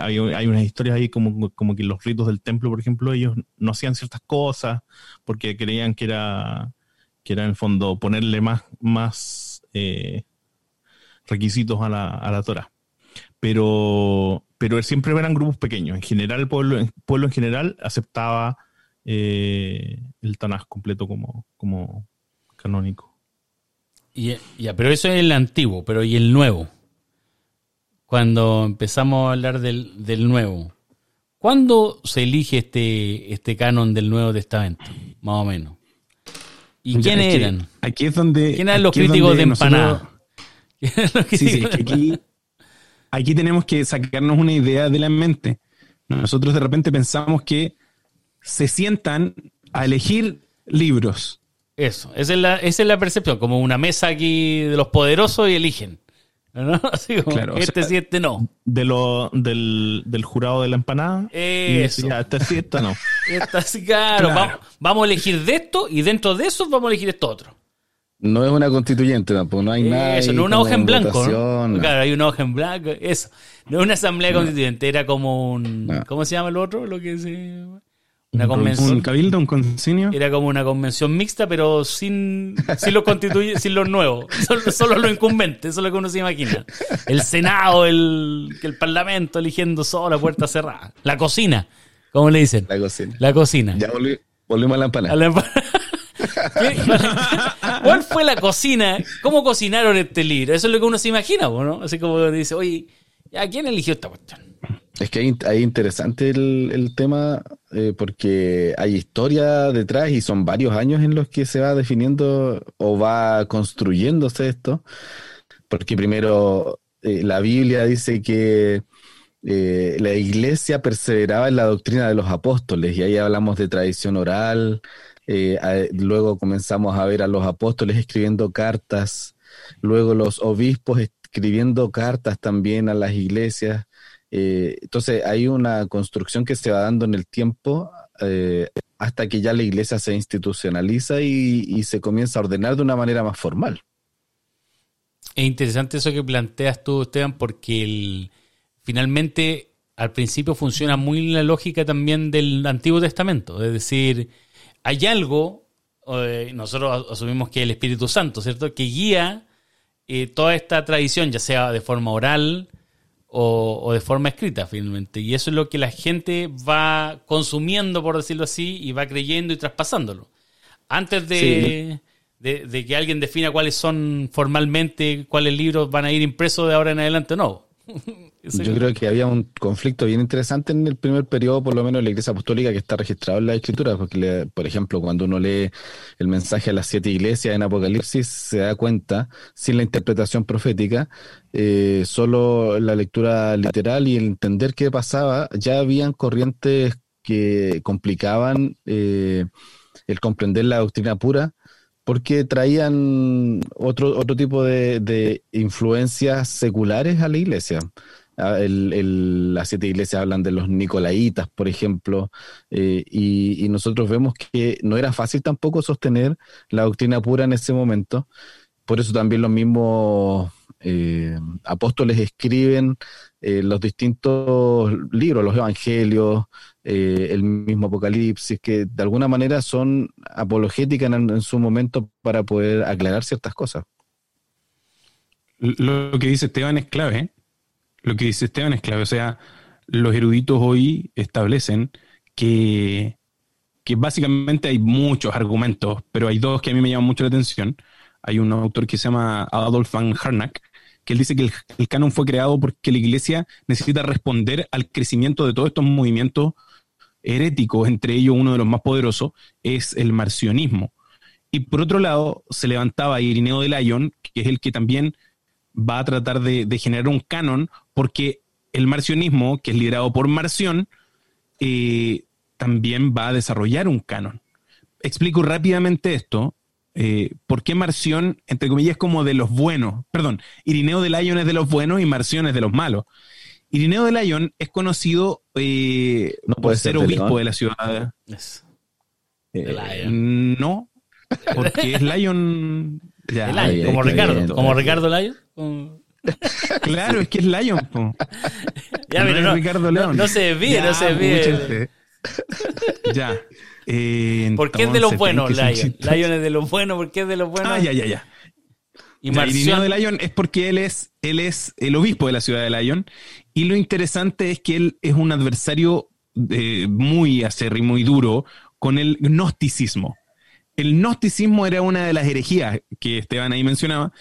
hay, unas historias ahí como, como que los ritos del templo, por ejemplo, ellos no hacían ciertas cosas porque creían que era, que era en el fondo ponerle más, más eh, requisitos a la, a la Torah. Pero, pero siempre eran grupos pequeños. En general, el pueblo, el pueblo en general aceptaba eh, el Tanaj completo como, como canónico. Y- ya, pero eso es el antiguo, pero ¿y el nuevo? Cuando empezamos a hablar del, del nuevo, ¿cuándo se elige este, este canon del Nuevo Testamento? Más o menos. ¿Y Ya, quiénes es que eran? Aquí es donde. ¿Quiénes eran los aquí críticos de empanada? ¿Quiénes eran los Sí, sí, es que aquí, aquí tenemos que sacarnos una idea de la mente. Nosotros de repente pensamos que se sientan a elegir libros. Eso, esa es, la, esa es la percepción, como una mesa aquí de los poderosos y eligen. ¿no? Así como, Claro, o este sea- sí, este no. De lo, del, del jurado de la empanada. Y Eso. decía, este sí, este no. Esta sí, claro, Claro. Vamos, vamos a elegir de esto y dentro de eso vamos a elegir esto otro. No es una constituyente tampoco, no hay nada. Eso, no una hoja en blanco, ¿no? votación, no. Claro, hay una hoja en blanco, eso. No es una asamblea constituyente, era como un... No. ¿Cómo se llama el otro? Lo que se... Una convención. Un cabildo, un concinio. Era como una convención mixta, pero sin, sin los constituyentes, sin los nuevos. Solo, solo los incumbentes, eso es lo que uno se imagina. El Senado, el, el Parlamento eligiendo solo a puerta cerrada. La cocina, ¿cómo le dicen? La cocina. La cocina. Ya volví- volvimos a la empanada. A la empa- ¿Qué? ¿Cuál fue la cocina? ¿Cómo cocinaron este libro? Eso es lo que uno se imagina, ¿no? Así como dice, oye, ¿a quién eligió esta cuestión? Es que hay, interesante el, el tema eh, porque hay historia detrás y son varios años en los que se va definiendo o va construyéndose esto. Porque primero eh, la Biblia dice que eh, la iglesia perseveraba en la doctrina de los apóstoles y ahí hablamos de tradición oral. Eh, luego comenzamos a ver a los apóstoles escribiendo cartas. Luego los obispos escribiendo cartas también a las iglesias. Eh, entonces hay una construcción que se va dando en el tiempo eh, hasta que ya la iglesia se institucionaliza y, se comienza a ordenar de una manera más formal. Es interesante eso que planteas tú, Esteban, porque finalmente al principio funciona muy la lógica también del Antiguo Testamento. Es decir, hay algo, eh, nosotros asumimos que el Espíritu Santo, ¿cierto? Que guía eh, toda esta tradición, ya sea de forma oral o, de forma escrita, finalmente. Y eso es lo que la gente va consumiendo, por decirlo así, y va creyendo y traspasándolo. Antes de, de que alguien defina cuáles son formalmente, cuáles libros van a ir impresos de ahora en adelante, no. Yo creo que había un conflicto bien interesante en el primer periodo, por lo menos en la Iglesia Apostólica, que está registrado en la Escritura, porque, por ejemplo, cuando uno lee el mensaje a las siete iglesias en Apocalipsis, se da cuenta, sin la interpretación profética, eh, solo la lectura literal y el entender qué pasaba, ya habían corrientes que complicaban eh, el comprender la doctrina pura porque traían otro, otro tipo de, de influencias seculares a la iglesia. Ah, las siete iglesias hablan de los nicolaitas, por ejemplo, eh, y, nosotros vemos que no era fácil tampoco sostener la doctrina pura en ese momento. Por eso también los mismos eh, apóstoles escriben eh, los distintos libros, los evangelios, el mismo Apocalipsis, que de alguna manera son apologéticas en, su momento para poder aclarar ciertas cosas. Lo que dice Esteban es clave lo que dice Esteban es clave. O sea, los eruditos hoy establecen que, que básicamente hay muchos argumentos, pero hay dos que a mí me llaman mucho la atención. Hay un autor que se llama Adolf van Harnack, que él dice que el, canon fue creado porque la iglesia necesita responder al crecimiento de todos estos movimientos heréticos, entre ellos uno de los más poderosos es el marcionismo. Y por otro lado, se levantaba Irineo de Lyon, que es el que también va a tratar de, generar un canon porque el marcionismo, que es liderado por Marción, eh, también va a desarrollar un canon. Explico rápidamente esto. Eh, ¿Por qué Marción, entre comillas, es como de los buenos? Perdón, Irineo de Lyon es de los buenos y Marción es de los malos. Irineo de Lyon es conocido eh, no puede por ser, obispo de la ciudad. no, porque es Lyon. como Ricardo, como Ricardo Lyon. Claro, es que es Lion. Ya, no, no, Ricardo León. No, se desvíe, no se desvíe. Ya. Eh, ¿Por qué es de los buenos, Lion? Lion es de los buenos, ¿por qué es de los buenos? Ah, ya, ya, ya. Y Marción... de Lion es porque él es, él es el obispo de la ciudad de Lion. Y lo interesante es que él es un adversario eh, muy acérrimo y duro con el gnosticismo. El gnosticismo era una de las herejías que Esteban ahí mencionaba,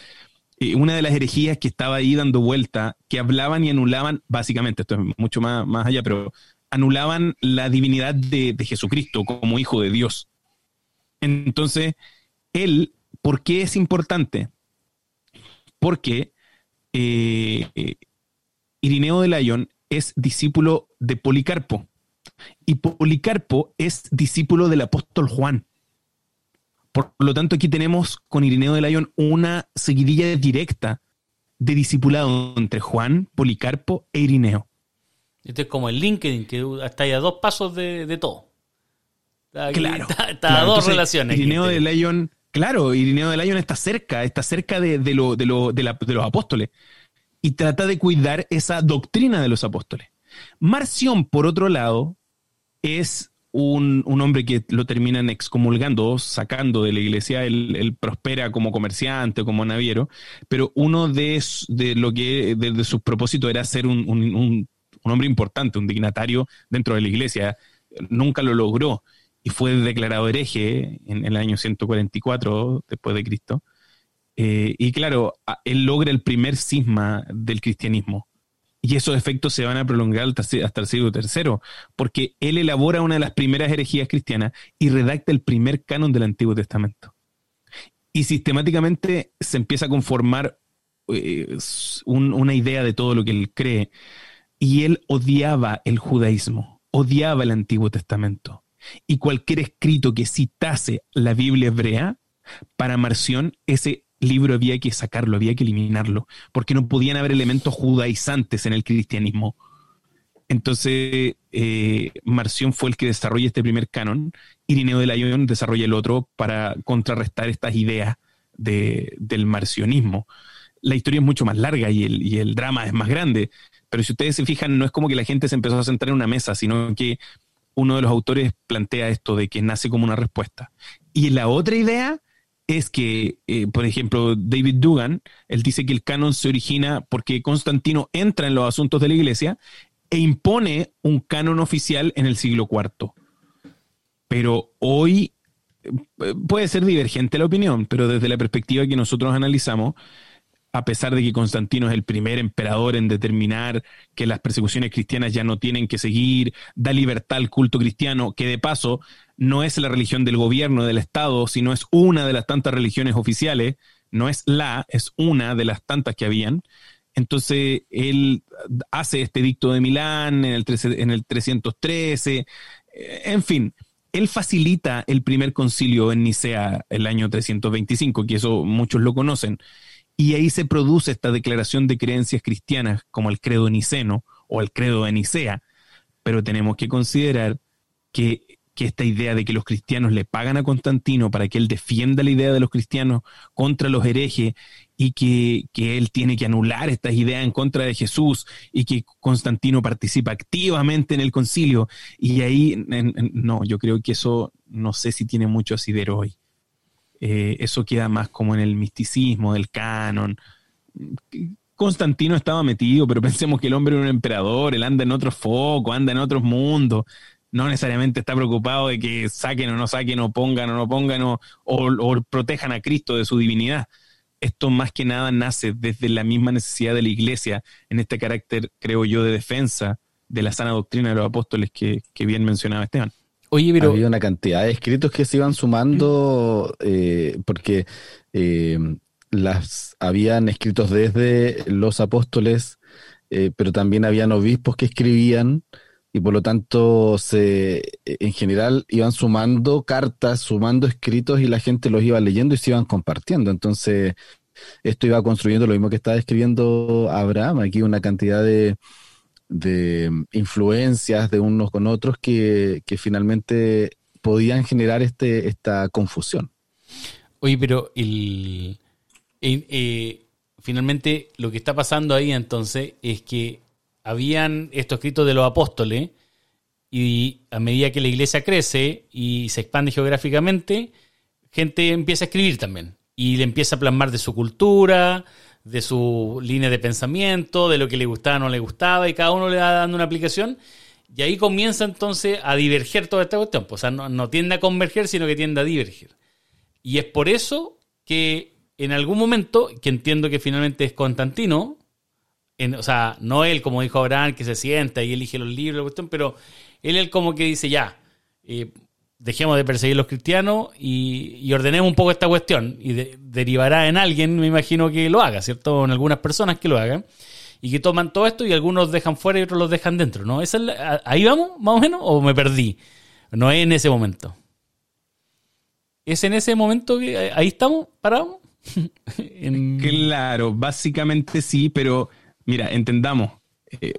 eh, una de las herejías que estaba ahí dando vuelta, que hablaban y anulaban, básicamente, esto es mucho más, más allá, pero anulaban la divinidad de, Jesucristo como hijo de Dios. Entonces, él, ¿por qué es importante? Porque eh, Irineo de Lyon es discípulo de Policarpo y Policarpo es discípulo del apóstol Juan. Por lo tanto, aquí tenemos con Irineo de Lyon una seguidilla directa de discipulado entre Juan, Policarpo e Irineo. Este es como el LinkedIn, que está ahí a dos pasos de, todo. claro. Está, a dos relaciones. Irineo de Lyon, claro, Irineo de Lyon está cerca, está cerca de, lo, de, de los apóstoles. Y trata de cuidar esa doctrina de los apóstoles. Marción, por otro lado, es un, hombre que lo terminan excomulgando, sacando de la iglesia, él, prospera como comerciante o como naviero, pero uno de, de lo que de, sus propósitos era ser un, un, hombre importante, un dignatario dentro de la iglesia. Nunca lo logró y fue declarado hereje en, el año 144 después de Cristo. Eh, y claro, él logra el primer cisma del cristianismo y esos efectos se van a prolongar hasta el siglo III, porque él elabora una de las primeras herejías cristianas y redacta el primer canon del Antiguo Testamento. Y sistemáticamente se empieza a conformar eh, una idea de todo lo que él cree. Y él odiaba el judaísmo, odiaba el Antiguo Testamento. Y cualquier escrito que citase la Biblia hebrea, para Marción, ese libro había que sacarlo, había que eliminarlo, porque no podían haber elementos judaizantes en el cristianismo. Entonces, eh, Marción fue el que desarrolla este primer canon, Irineo de Layón desarrolla el otro para contrarrestar estas ideas del marcionismo. La historia es mucho más larga y el, y el drama es más grande, pero si ustedes se fijan, no es como que la gente se empezó a sentar en una mesa, sino que uno de los autores plantea esto de que nace como una respuesta. Y la otra idea es que, eh, por ejemplo, David Dugan, él dice que el canon se origina porque Constantino entra en los asuntos de la iglesia e impone un canon oficial en el siglo IV. Pero hoy eh, puede ser divergente la opinión, pero desde la perspectiva que nosotros analizamos, a pesar de que Constantino es el primer emperador en determinar que las persecuciones cristianas ya no tienen que seguir, da libertad al culto cristiano, que de paso no es la religión del gobierno, del Estado, sino es una de las tantas religiones oficiales, no es la, es una de las tantas que habían. Entonces él hace este dicto de Milán en el, en el 313, en fin, él facilita el primer concilio en Nicea el año 325, que eso muchos lo conocen. Y ahí se produce esta declaración de creencias cristianas como el credo niceno o el credo de Nicea. Pero tenemos que considerar que, esta idea de que los cristianos le pagan a Constantino para que él defienda la idea de los cristianos contra los herejes y que, él tiene que anular estas ideas en contra de Jesús y que Constantino participa activamente en el concilio. Y ahí, no, yo creo que eso no sé si tiene mucho asidero hoy. Eh, eso queda más como en el misticismo del canon. Constantino estaba metido, pero pensemos que el hombre era un emperador, él anda en otro foco, anda en otros mundos, no necesariamente está preocupado de que saquen o no saquen o pongan o no pongan o, o, protejan a Cristo de su divinidad. Esto más que nada nace desde la misma necesidad de la iglesia, en este carácter, creo yo, de defensa de la sana doctrina de los apóstoles que bien mencionaba Esteban. Oye, pero... Había una cantidad de escritos que se iban sumando eh, porque eh, las habían escritos desde los apóstoles, eh, pero también habían obispos que escribían y por lo tanto se, en general iban sumando cartas, sumando escritos y la gente los iba leyendo y se iban compartiendo. Entonces esto iba construyendo lo mismo que estaba escribiendo Abraham, aquí una cantidad de de influencias de unos con otros que, finalmente podían generar este, esta confusión. Oye, pero el, eh, finalmente lo que está pasando ahí entonces es que habían estos escritos de los apóstoles y a medida que la iglesia crece y se expande geográficamente, gente empieza a escribir también y le empieza a plasmar de su cultura, de su línea de pensamiento, de lo que le gustaba o no le gustaba, y cada uno le va dando una aplicación. Y ahí comienza entonces a diverger toda esta cuestión. Pues, o sea, no, tiende a converger, sino que tiende a divergir. Y es por eso que en algún momento, que entiendo que finalmente es Constantino, en, o sea, no él, como dijo Abraham, que se sienta y elige los libros, la cuestión, pero él es como que dice, ya, eh, dejemos de perseguir los cristianos y, ordenemos un poco esta cuestión. Y derivará en alguien, me imagino que lo haga, ¿cierto? En algunas personas que lo hagan. Y que toman todo esto y algunos dejan fuera y otros los dejan dentro, ¿no? ¿Esa ¿Ahí vamos, más o menos? ¿O me perdí? No es en ese momento. ¿Es en ese momento que ahí estamos parados? Claro, básicamente sí, pero mira, entendamos, eh,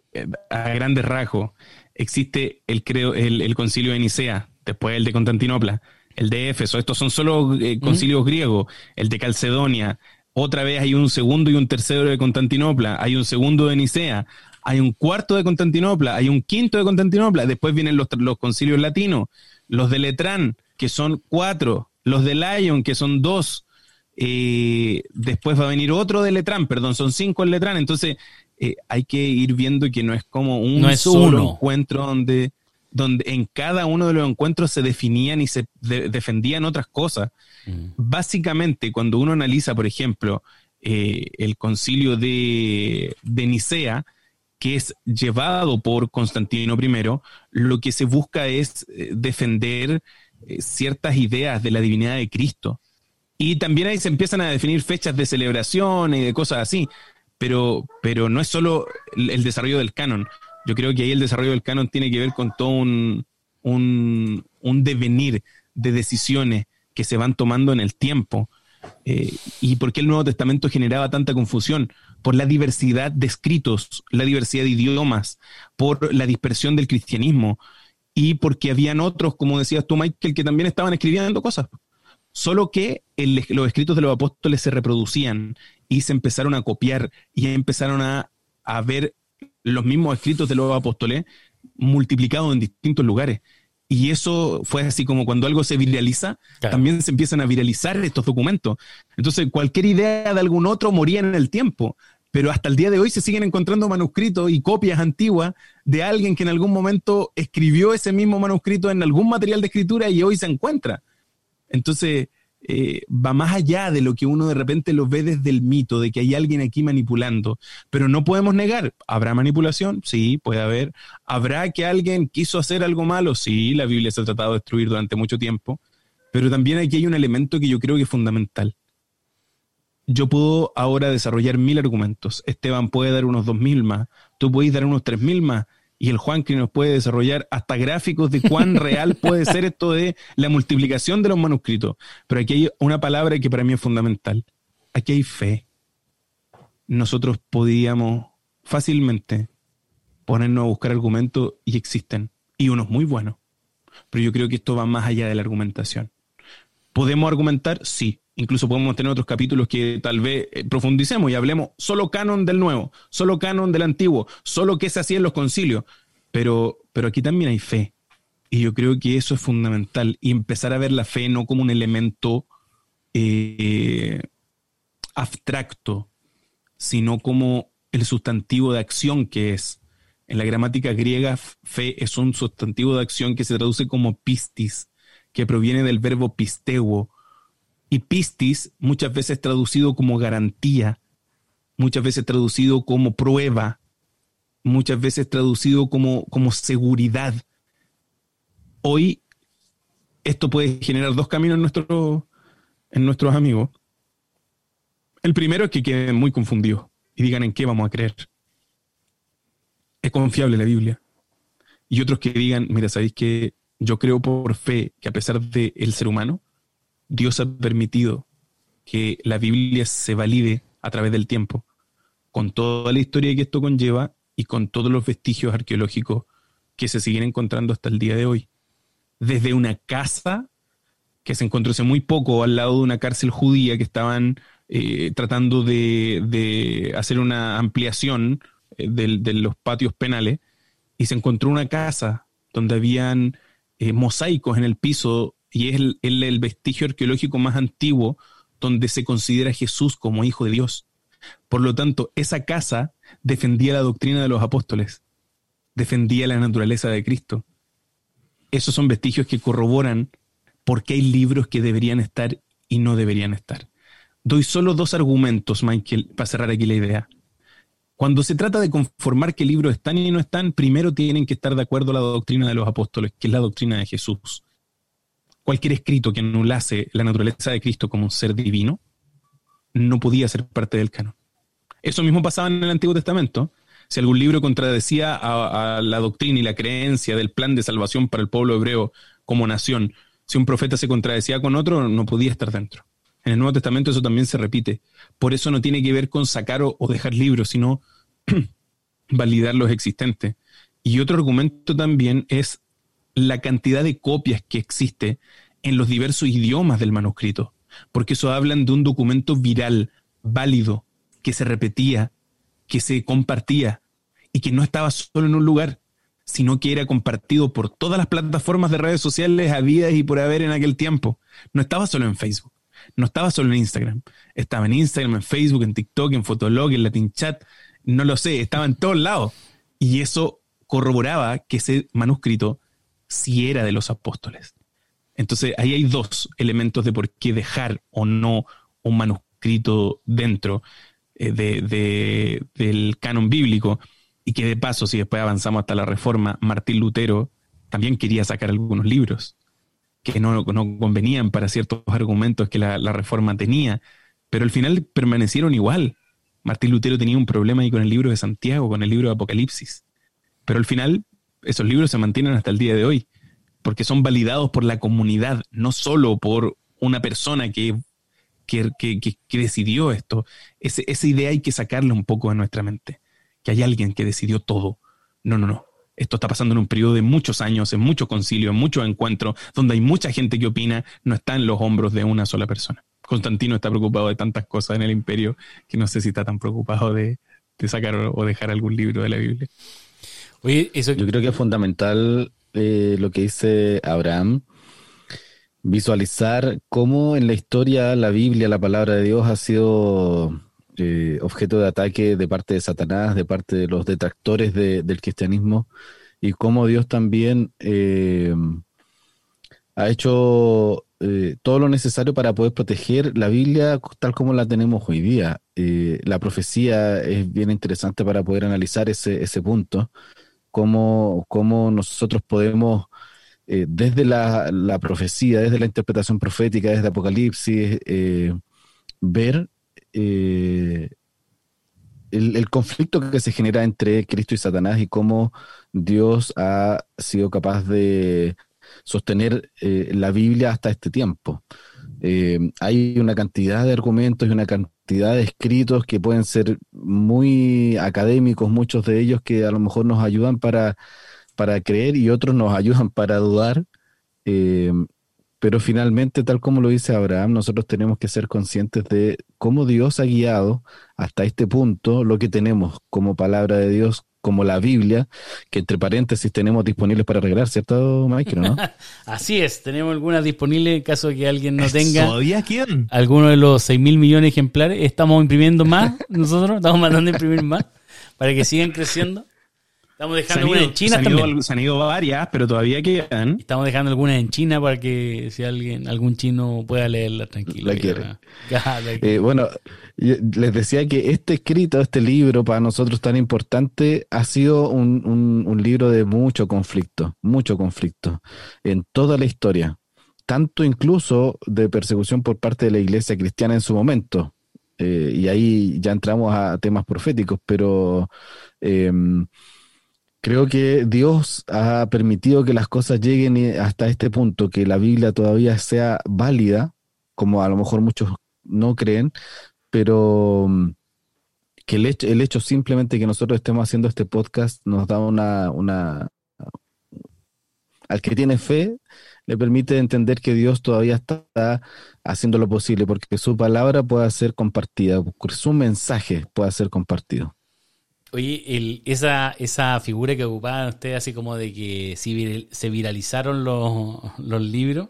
a grandes rasgos, existe el, creo, el, el concilio de Nicea, después el de Constantinopla, el de Éfeso, estos son solo eh, concilios griegos, el de Calcedonia, otra vez hay un segundo y un tercero de Constantinopla, hay un segundo de Nicea, hay un cuarto de Constantinopla, hay un quinto de Constantinopla, después vienen los, los concilios latinos, los de Letrán, que son cuatro, los de Lyon, que son dos, eh, después va a venir otro de Letrán, perdón, son cinco en Letrán, entonces eh, hay que ir viendo que no es como un solo encuentro donde donde en cada uno de los encuentros se definían y se defendían otras cosas. Mm. Básicamente, cuando uno analiza, por ejemplo, eh, el concilio de, Nicea, que es llevado por Constantino I, lo que se busca es eh, defender eh, ciertas ideas de la divinidad de Cristo. Y también ahí se empiezan a definir fechas de celebración y de cosas así, pero, pero no es solo el desarrollo del canon, yo creo que ahí el desarrollo del canon tiene que ver con todo un, un, devenir de decisiones que se van tomando en el tiempo. Eh, ¿Y por qué el Nuevo Testamento generaba tanta confusión? Por la diversidad de escritos, la diversidad de idiomas, por la dispersión del cristianismo y porque habían otros, como decías tú, Michael, que también estaban escribiendo cosas. Solo que los escritos de los apóstoles se reproducían y se empezaron a copiar y empezaron a, a ver los mismos escritos de los apóstoles multiplicados en distintos lugares. Y eso fue así como cuando algo se viraliza, también se empiezan a viralizar estos documentos. Entonces, cualquier idea de algún otro moría en el tiempo, pero hasta el día de hoy se siguen encontrando manuscritos y copias antiguas de alguien que en algún momento escribió ese mismo manuscrito en algún material de escritura y hoy se encuentra. Entonces, eh, va más allá de lo que uno de repente lo ve desde el mito, de que hay alguien aquí manipulando. Pero no podemos negar, ¿habrá manipulación? Sí, puede haber. ¿Habrá que alguien quiso hacer algo malo? Sí, la Biblia se ha tratado de destruir durante mucho tiempo. Pero también aquí hay un elemento que yo creo que es fundamental. Yo puedo ahora desarrollar mil argumentos. Esteban puede dar unos dos mil más. Tú puedes dar unos tres mil más y el Juan que nos puede desarrollar hasta gráficos de cuán real puede ser esto de la multiplicación de los manuscritos. Pero aquí hay una palabra que para mí es fundamental. Aquí hay fe. Nosotros podíamos fácilmente ponernos a buscar argumentos y existen. Y unos muy buenos. Pero yo creo que esto va más allá de la argumentación. ¿Podemos argumentar? Sí. Incluso podemos tener otros capítulos que tal vez eh, profundicemos y hablemos solo canon del nuevo, solo canon del antiguo, solo qué se hacía en los concilios. Pero, pero aquí también hay fe. Y yo creo que eso es fundamental. Y empezar a ver la fe no como un elemento eh, abstracto, sino como el sustantivo de acción que es. En la gramática griega, fe es un sustantivo de acción que se traduce como pistis, que proviene del verbo pisteuo, y pistis, muchas veces traducido como garantía, muchas veces traducido como prueba, muchas veces traducido como, como seguridad. Hoy esto puede generar dos caminos en, nuestro, en nuestros amigos. El primero es que queden muy confundidos y digan en qué vamos a creer. Es confiable la Biblia. Y otros que digan, mira, sabéis que yo creo por fe que a pesar del el ser humano, Dios ha permitido que la Biblia se valide a través del tiempo, con toda la historia que esto conlleva y con todos los vestigios arqueológicos que se siguen encontrando hasta el día de hoy. Desde una casa que se encontró hace muy poco al lado de una cárcel judía que estaban eh, tratando de, hacer una ampliación eh, de, los patios penales, y se encontró una casa donde habían eh, mosaicos en el piso y es el, vestigio arqueológico más antiguo donde se considera a Jesús como hijo de Dios. Por lo tanto, esa casa defendía la doctrina de los apóstoles, defendía la naturaleza de Cristo. Esos son vestigios que corroboran por qué hay libros que deberían estar y no deberían estar. Doy solo dos argumentos, Michael, para cerrar aquí la idea. Cuando se trata de conformar qué libros están y no están, primero tienen que estar de acuerdo a la doctrina de los apóstoles, que es la doctrina de Jesús cualquier escrito que anulase la naturaleza de Cristo como un ser divino no podía ser parte del canon. Eso mismo pasaba en el Antiguo Testamento. Si algún libro contradecía a, la doctrina y la creencia del plan de salvación para el pueblo hebreo como nación, si un profeta se contradecía con otro, no podía estar dentro. En el Nuevo Testamento eso también se repite. Por eso no tiene que ver con sacar o dejar libros, sino validar los existentes. Y otro argumento también es la cantidad de copias que existe en los diversos idiomas del manuscrito, porque eso hablan de un documento viral, válido, que se repetía, que se compartía y que no estaba solo en un lugar, sino que era compartido por todas las plataformas de redes sociales habidas y por haber en aquel tiempo. No estaba solo en Facebook, no estaba solo en Instagram, estaba en Instagram, en Facebook, en TikTok, en Fotolog, en Latin Chat, no lo sé, estaba en todos lados. Y eso corroboraba que ese manuscrito si era de los apóstoles. Entonces ahí hay dos elementos de por qué dejar o no un manuscrito dentro eh, de, del canon bíblico y que de paso, si después avanzamos hasta la reforma, Martín Lutero también quería sacar algunos libros que no, no convenían para ciertos argumentos que la, la reforma tenía, pero al final permanecieron igual. Martín Lutero tenía un problema ahí con el libro de Santiago, con el libro de Apocalipsis, pero al final esos libros se mantienen hasta el día de hoy, porque son validados por la comunidad, no solo por una persona que que, que, decidió esto. Ese, esa idea hay que sacarla un poco de nuestra mente, que hay alguien que decidió todo. No, no, no. Esto está pasando en un periodo de muchos años, en mucho concilio, en muchos encuentros, donde hay mucha gente que opina, no está en los hombros de una sola persona. Constantino está preocupado de tantas cosas en el imperio que no sé si está tan preocupado de, sacar o dejar algún libro de la Biblia. Yo creo que es fundamental eh, lo que dice Abraham, visualizar cómo en la historia la Biblia, la palabra de Dios, ha sido eh, objeto de ataque de parte de Satanás, de parte de los detractores del cristianismo, y cómo Dios también eh, ha hecho eh, todo lo necesario para poder proteger la Biblia tal como la tenemos hoy día. la profecía es bien interesante para poder analizar ese, ese punto, cómo, cómo nosotros podemos desde la, la, profecía, desde la interpretación profética, desde Apocalipsis, ver eh, el, conflicto que se genera entre Cristo y Satanás y cómo Dios ha sido capaz de sostener eh, la Biblia hasta este tiempo. Eh, hay una cantidad de argumentos y una cantidad de escritos que pueden ser muy académicos, muchos de ellos que a lo mejor nos ayudan para, para creer y otros nos ayudan para dudar. Pero finalmente, tal como lo dice Abraham, nosotros tenemos que ser conscientes de cómo Dios ha guiado hasta este punto lo que tenemos como palabra de Dios, como la Biblia, que entre paréntesis tenemos disponibles para arreglar, ¿cierto, Michael? ¿no? Así es, tenemos algunas disponibles en caso de que alguien no tenga. ¿Todavía quién? Alguno de los 6 mil millones de ejemplares. Estamos imprimiendo más nosotros, estamos mandando a imprimir más para que sigan creciendo. Estamos dejando algunas en China se también. se han ido varias, pero todavía quedan. Estamos dejando algunas en China para que si alguien, algún chino pueda leerla tranquila. La quiere. Eh, bueno, les decía que este escrito, este libro para nosotros tan importante, ha sido un, un libro de mucho conflicto, mucho conflicto en toda la historia. Tanto incluso de persecución por parte de la iglesia cristiana en su momento. Eh, y ahí ya entramos a temas proféticos, pero eh, creo que Dios ha permitido que las cosas lleguen hasta este punto, que la Biblia todavía sea válida, como a lo mejor muchos no creen, pero mm, que el hecho, el hecho simplemente que nosotros estemos haciendo este podcast nos da una, una al que tiene fe, le permite entender que Dios todavía está haciendo lo posible porque su palabra pueda ser compartida, su mensaje pueda ser compartido. Oye, el, esa, esa figura que ocupaban ustedes, así como de que se viralizaron los, los libros,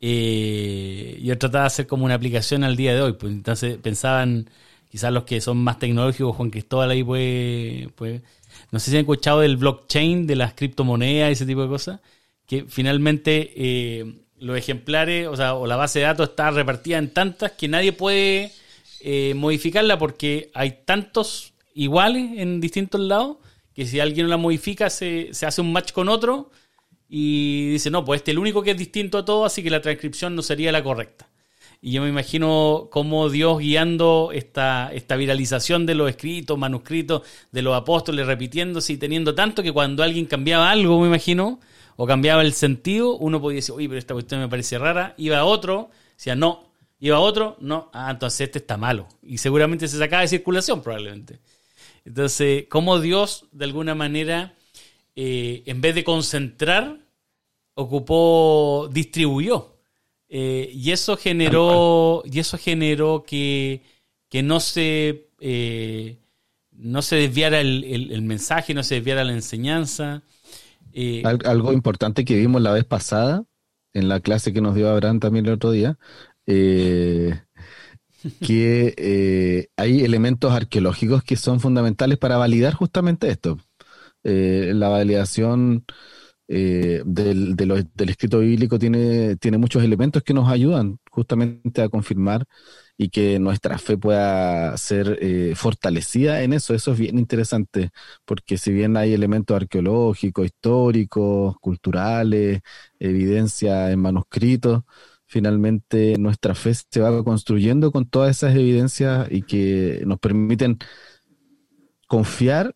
eh, yo trataba de hacer como una aplicación al día de hoy. Pues entonces pensaban, quizás los que son más tecnológicos, Juan Cristóbal ahí puede, puede. No sé si han escuchado del blockchain, de las criptomonedas, ese tipo de cosas, que finalmente eh, los ejemplares, o sea, o la base de datos está repartida en tantas que nadie puede eh, modificarla porque hay tantos iguales en distintos lados, que si alguien la modifica se, hace un match con otro y dice, no, pues este es el único que es distinto a todo, así que la transcripción no sería la correcta. Y yo me imagino cómo Dios guiando esta, esta viralización de los escritos, manuscritos de los apóstoles, repitiéndose y teniendo tanto que cuando alguien cambiaba algo, me imagino, o cambiaba el sentido, uno podía decir, uy, pero esta cuestión me parece rara, iba a otro, decía, no, iba a otro, no, ah, entonces este está malo. Y seguramente se sacaba de circulación probablemente. Entonces, cómo Dios, de alguna manera, eh, en vez de concentrar, ocupó, distribuyó. Eh, y eso generó, y eso generó que, no se eh, no se desviara el, mensaje, no se desviara la enseñanza. Algo importante que vimos la vez pasada, en la clase que nos dio Abraham también el otro día, que eh, hay elementos arqueológicos que son fundamentales para validar justamente esto. Eh, la validación eh, del, del, escrito bíblico tiene, tiene muchos elementos que nos ayudan justamente a confirmar y que nuestra fe pueda ser fortalecida en eso. Eso es bien interesante, porque si bien hay elementos arqueológicos, históricos, culturales, evidencia en manuscritos, finalmente nuestra fe se va construyendo con todas esas evidencias y que nos permiten confiar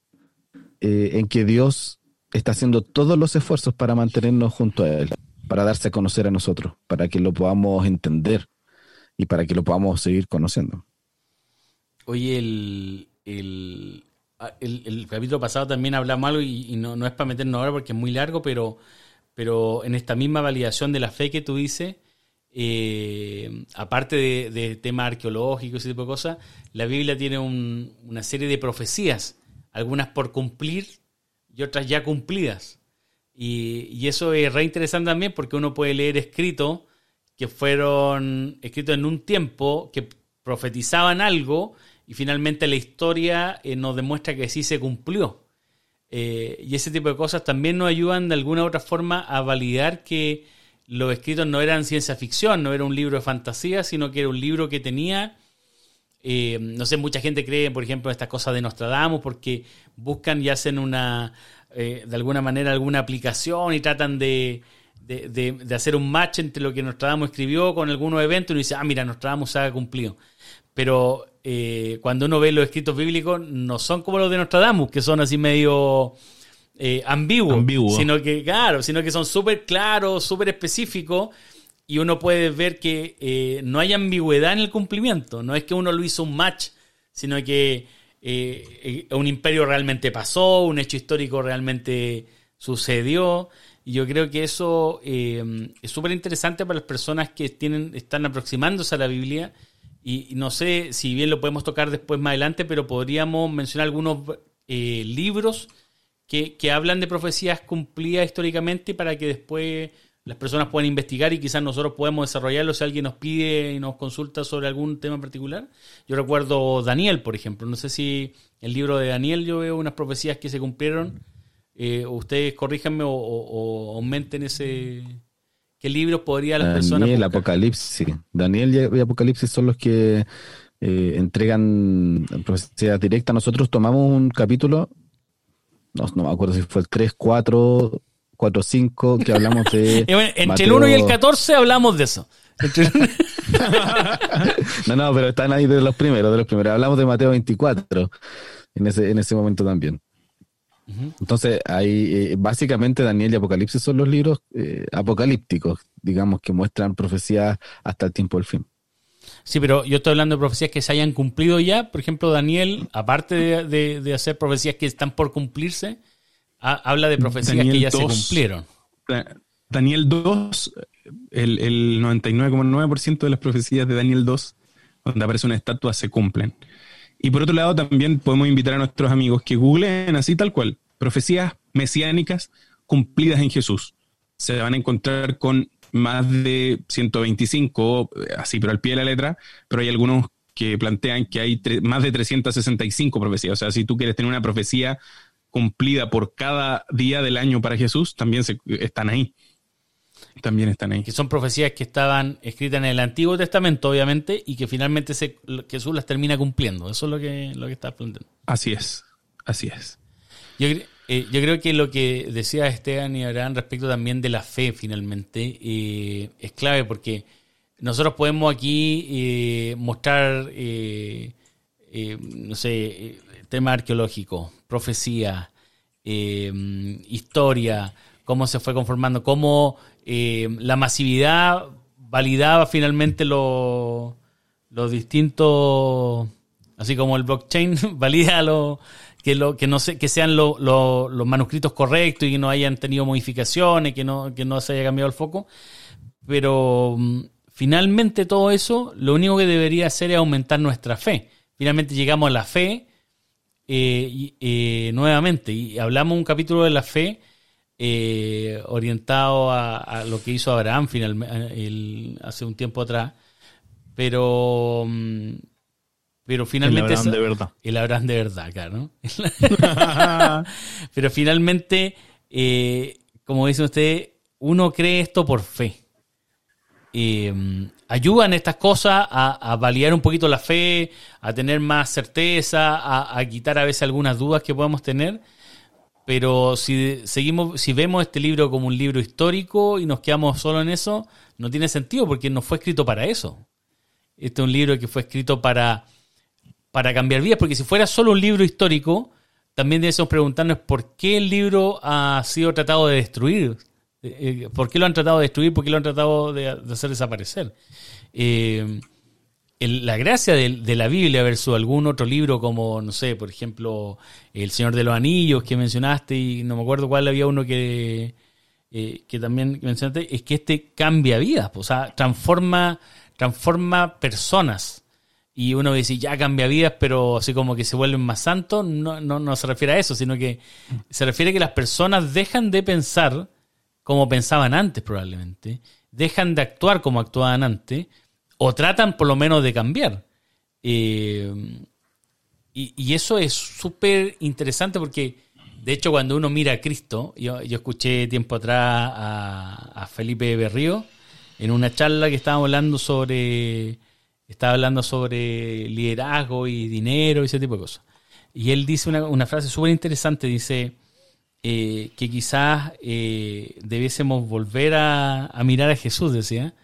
eh, en que Dios está haciendo todos los esfuerzos para mantenernos junto a Él, para darse a conocer a nosotros, para que lo podamos entender. y para que lo podamos seguir conociendo. Oye, el, el, ah, el- capítulo pasado también hablamos algo y, y no, no es para meternos ahora porque es muy largo, pero, pero en esta misma validación de la fe que tú dices, eh, aparte de, temas arqueológicos y ese tipo de cosas, la Biblia tiene un- una serie de profecías, algunas por cumplir y otras ya cumplidas. Y, y eso es re interesante también porque uno puede leer escritos que fueron escritos en un tiempo que profetizaban algo y finalmente la historia eh, nos demuestra que sí se cumplió. Eh, y ese tipo de cosas también nos ayudan de alguna u otra forma a validar que los escritos no eran ciencia ficción, no era un libro de fantasía, sino que era un libro que tenía eh, no sé, mucha gente cree, por ejemplo, en estas cosas de Nostradamus porque buscan y hacen una, eh, de alguna manera, alguna aplicación y tratan de, de, de- hacer un match entre lo que Nostradamus escribió con algunos eventos y uno dice, ah, mira, Nostradamus se ha cumplido. Pero eh, cuando uno ve los escritos bíblicos, no son como los de Nostradamus, que son así medio eh, Ambiguo. sino que, claro, sino que son súper claros, súper específicos y uno puede ver que eh, no hay ambigüedad en el cumplimiento. No es que uno lo hizo un match, sino que eh, eh, un imperio realmente pasó, un hecho histórico realmente sucedió. Y yo creo que eso eh, es súper interesante para las personas que tienen, están aproximándose a la Biblia. Y, y no sé si bien lo podemos tocar después más adelante, pero podríamos mencionar algunos eh, libros que, que hablan de profecías cumplidas históricamente para que después las personas puedan investigar y quizás nosotros podemos desarrollarlo si alguien nos pide y nos consulta sobre algún tema en particular. Yo recuerdo Daniel, por ejemplo. No sé si el libro de Daniel yo veo unas profecías que se cumplieron. Eh, ustedes corríjanme o, o- o aumenten ese... ¿Qué libros podría las personas Daniel? Apocalipsis. Daniel y y Apocalipsis son los que eh, entregan profecías directas. Nosotros tomamos un capítulo, no, no me acuerdo si fue el 3, 4, 4, 5, que hablamos de... Bueno, entre Mateo- el 1 y el 14 hablamos de eso. No, no, pero están ahí de los primeros, de los primeros. Hablamos de Mateo 24 en ese, en ese momento también. Entonces, ahí eh, básicamente Daniel y Apocalipsis son los libros eh, apocalípticos, digamos, que muestran profecías hasta el tiempo del fin. Sí, pero yo estoy hablando de profecías que se hayan cumplido ya. Por ejemplo, Daniel, aparte de, de- de hacer profecías que están por cumplirse, ha- habla de profecías Daniel que ya se 2. cumplieron. Da- Daniel 2, el, el 99,9% de las profecías de Daniel 2, donde aparece una estatua, se cumplen. Y por otro lado, también podemos invitar a nuestros amigos que googleen así tal cual, profecías mesiánicas cumplidas en Jesús. Se van a encontrar con más de 125, así, pero al pie de la letra, pero hay algunos que plantean que hay más de 365 profecías. O sea, si tú quieres tener una profecía cumplida por cada día del año para Jesús, también se, están ahí. También están ahí. Que son profecías que estaban escritas en el Antiguo Testamento, obviamente, y que finalmente se, Jesús las termina cumpliendo. Eso es lo que, lo que estás planteando. Así es, así es. Yo, eh, yo creo que lo que decía Esteban y Abraham respecto también de la fe, finalmente, eh, es clave porque nosotros podemos aquí eh, mostrar, eh, no sé, tema arqueológico, profecía, historia, cómo se fue conformando, cómo la masividad validaba finalmente lo- los distintos, así como el blockchain valida lo, que, lo, que, no se, que sean lo- lo- los manuscritos correctos y que no hayan tenido modificaciones, que no, que no se haya cambiado el foco. Pero mm, finalmente todo eso, lo único que debería hacer es aumentar nuestra fe. Finalmente llegamos a la fe eh, eh, nuevamente y hablamos un capítulo de la fe eh, orientado a, lo que hizo Abraham finalmente hace un tiempo atrás. Pero, mm, pero finalmente... Abraham esa- de verdad. El Abraham de verdad, claro. ¿no? Pero finalmente, eh, como dice usted, uno cree esto por fe. Eh, ayudan estas cosas a, a validar un poquito la fe, a tener más certeza, a, a quitar a veces algunas dudas que podamos tener. Pero si seguimos, si vemos este libro como un libro histórico y nos quedamos solo en eso, no tiene sentido porque no fue escrito para eso. Este es un libro que fue escrito para, para cambiar vidas, porque si fuera solo un libro histórico, también debemos preguntarnos por qué el libro ha sido tratado de destruir. Eh, eh, ¿Por qué lo han tratado de destruir? ¿Por qué lo han tratado de, hacer desaparecer? Eh, la gracia de, la Biblia versus algún otro libro como, no sé, por ejemplo, El Señor de los Anillos que mencionaste y no me acuerdo cuál había uno que, que también mencionaste, es que este cambia vidas, o sea, transforma, transforma personas. Y uno dice, ya cambia vidas, pero así como que se vuelven más santos, no, no, no se refiere a eso, sino que se refiere a que las personas dejan de pensar como pensaban antes probablemente, dejan de actuar como actuaban antes, o tratan por lo menos de cambiar. Eh, y, eso es súper interesante porque, de hecho, cuando uno mira a Cristo, yo, yo escuché tiempo atrás a, a Felipe Berrío en una charla que estábamos hablando sobre, estaba hablando sobre liderazgo y dinero y ese tipo de cosas. Y él dice una, frase súper interesante, dice eh, que quizás eh, debiésemos volver a, a mirar a Jesús, decía,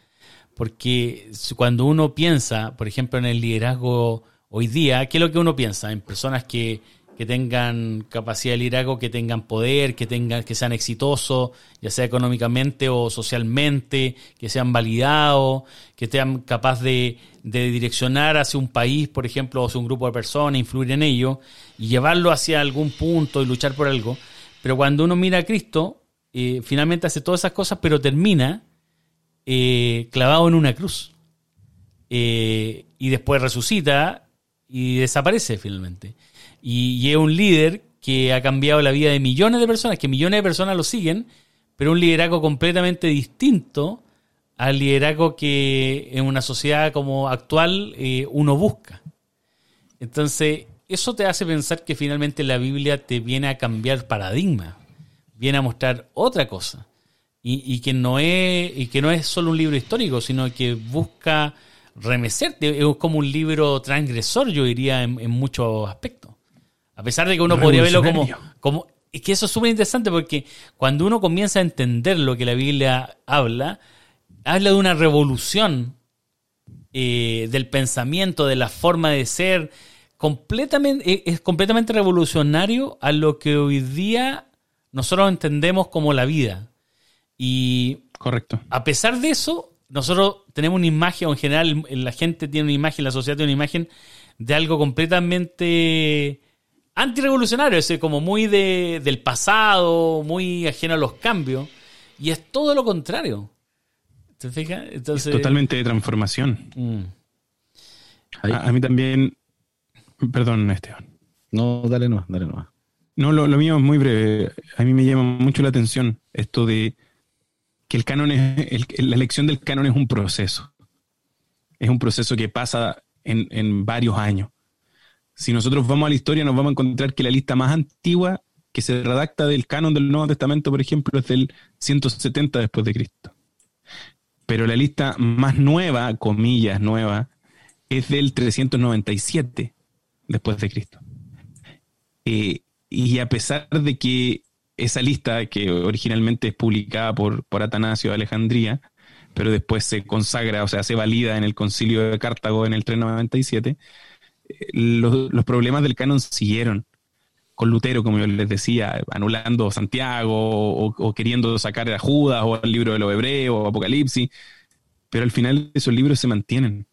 porque cuando uno piensa, por ejemplo, en el liderazgo hoy día, ¿qué es lo que uno piensa? En personas que, que tengan capacidad de liderazgo, que tengan poder, que tengan, que sean exitosos, ya sea económicamente o socialmente, que sean validados, que sean capaces de, de direccionar hacia un país, por ejemplo, o hacia un grupo de personas, influir en ello y llevarlo hacia algún punto y luchar por algo. Pero cuando uno mira a Cristo, eh, finalmente hace todas esas cosas, pero termina eh, clavado en una cruz. Eh, y después resucita y desaparece finalmente. Y, y es un líder que ha cambiado la vida de millones de personas, que millones de personas lo siguen, pero un liderazgo completamente distinto al liderazgo que en una sociedad como actual eh, uno busca. Entonces, eso te hace pensar que finalmente la Biblia te viene a cambiar paradigma, viene a mostrar otra cosa. Y, y que no es, y que no es solo un libro histórico, sino que busca remecerte. Es como un libro transgresor, yo diría, en, en muchos aspectos. A pesar de que uno podría verlo como, como. Es que eso es súper interesante porque cuando uno comienza a entender lo que la Biblia habla, habla de una revolución eh, del pensamiento, de la forma de ser, completamente, eh, es completamente revolucionario a lo que hoy día nosotros entendemos como la vida. Y Correcto. a pesar de eso, nosotros tenemos una imagen, o en general la gente tiene una imagen, la sociedad tiene una imagen de algo completamente antirrevolucionario, es decir, como muy de, del pasado, muy ajeno a los cambios. Y es todo lo contrario. ¿Te fijas? Entonces, Totalmente de transformación. Mm. A, a mí también. Perdón, Esteban. No, dale no, dale no. No, lo, lo mío es muy breve. A mí me llama mucho la atención esto de que el canon es. el- la elección del canon es un proceso. Es un proceso que pasa en, en varios años. Si nosotros vamos a la historia, nos vamos a encontrar que la lista más antigua que se redacta del canon del Nuevo Testamento, por ejemplo, es del 170 después de Cristo. Pero la lista más nueva, comillas, nueva, es del 397 después de Cristo. Eh, y a pesar de que esa lista, que originalmente es publicada por, por Atanasio de Alejandría, pero después se consagra, o sea, se valida en el concilio de Cartago en el 397, eh, los, los problemas del canon siguieron con Lutero, como yo les decía, anulando Santiago o, queriendo sacar a Judas o el libro de los hebreos o Apocalipsis, pero al final esos libros se mantienen.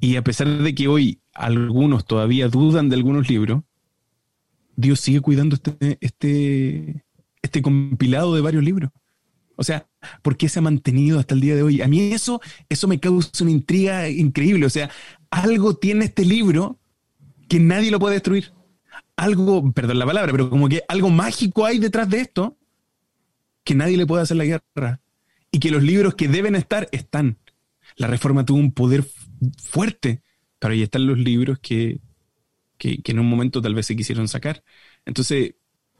Y a pesar de que hoy algunos todavía dudan de algunos libros, Dios sigue cuidando este, este, este compilado de varios libros. O sea, ¿por qué se ha mantenido hasta el día de hoy? A mí eso, eso me causa una intriga increíble. O sea, algo tiene este libro que nadie lo puede destruir. Algo, perdón la palabra, pero como que algo mágico hay detrás de esto que nadie le puede hacer la guerra. Y que los libros que deben estar están. La reforma tuvo un poder fuerte, pero ahí están los libros que, que, en un momento tal vez se quisieron sacar. Entonces,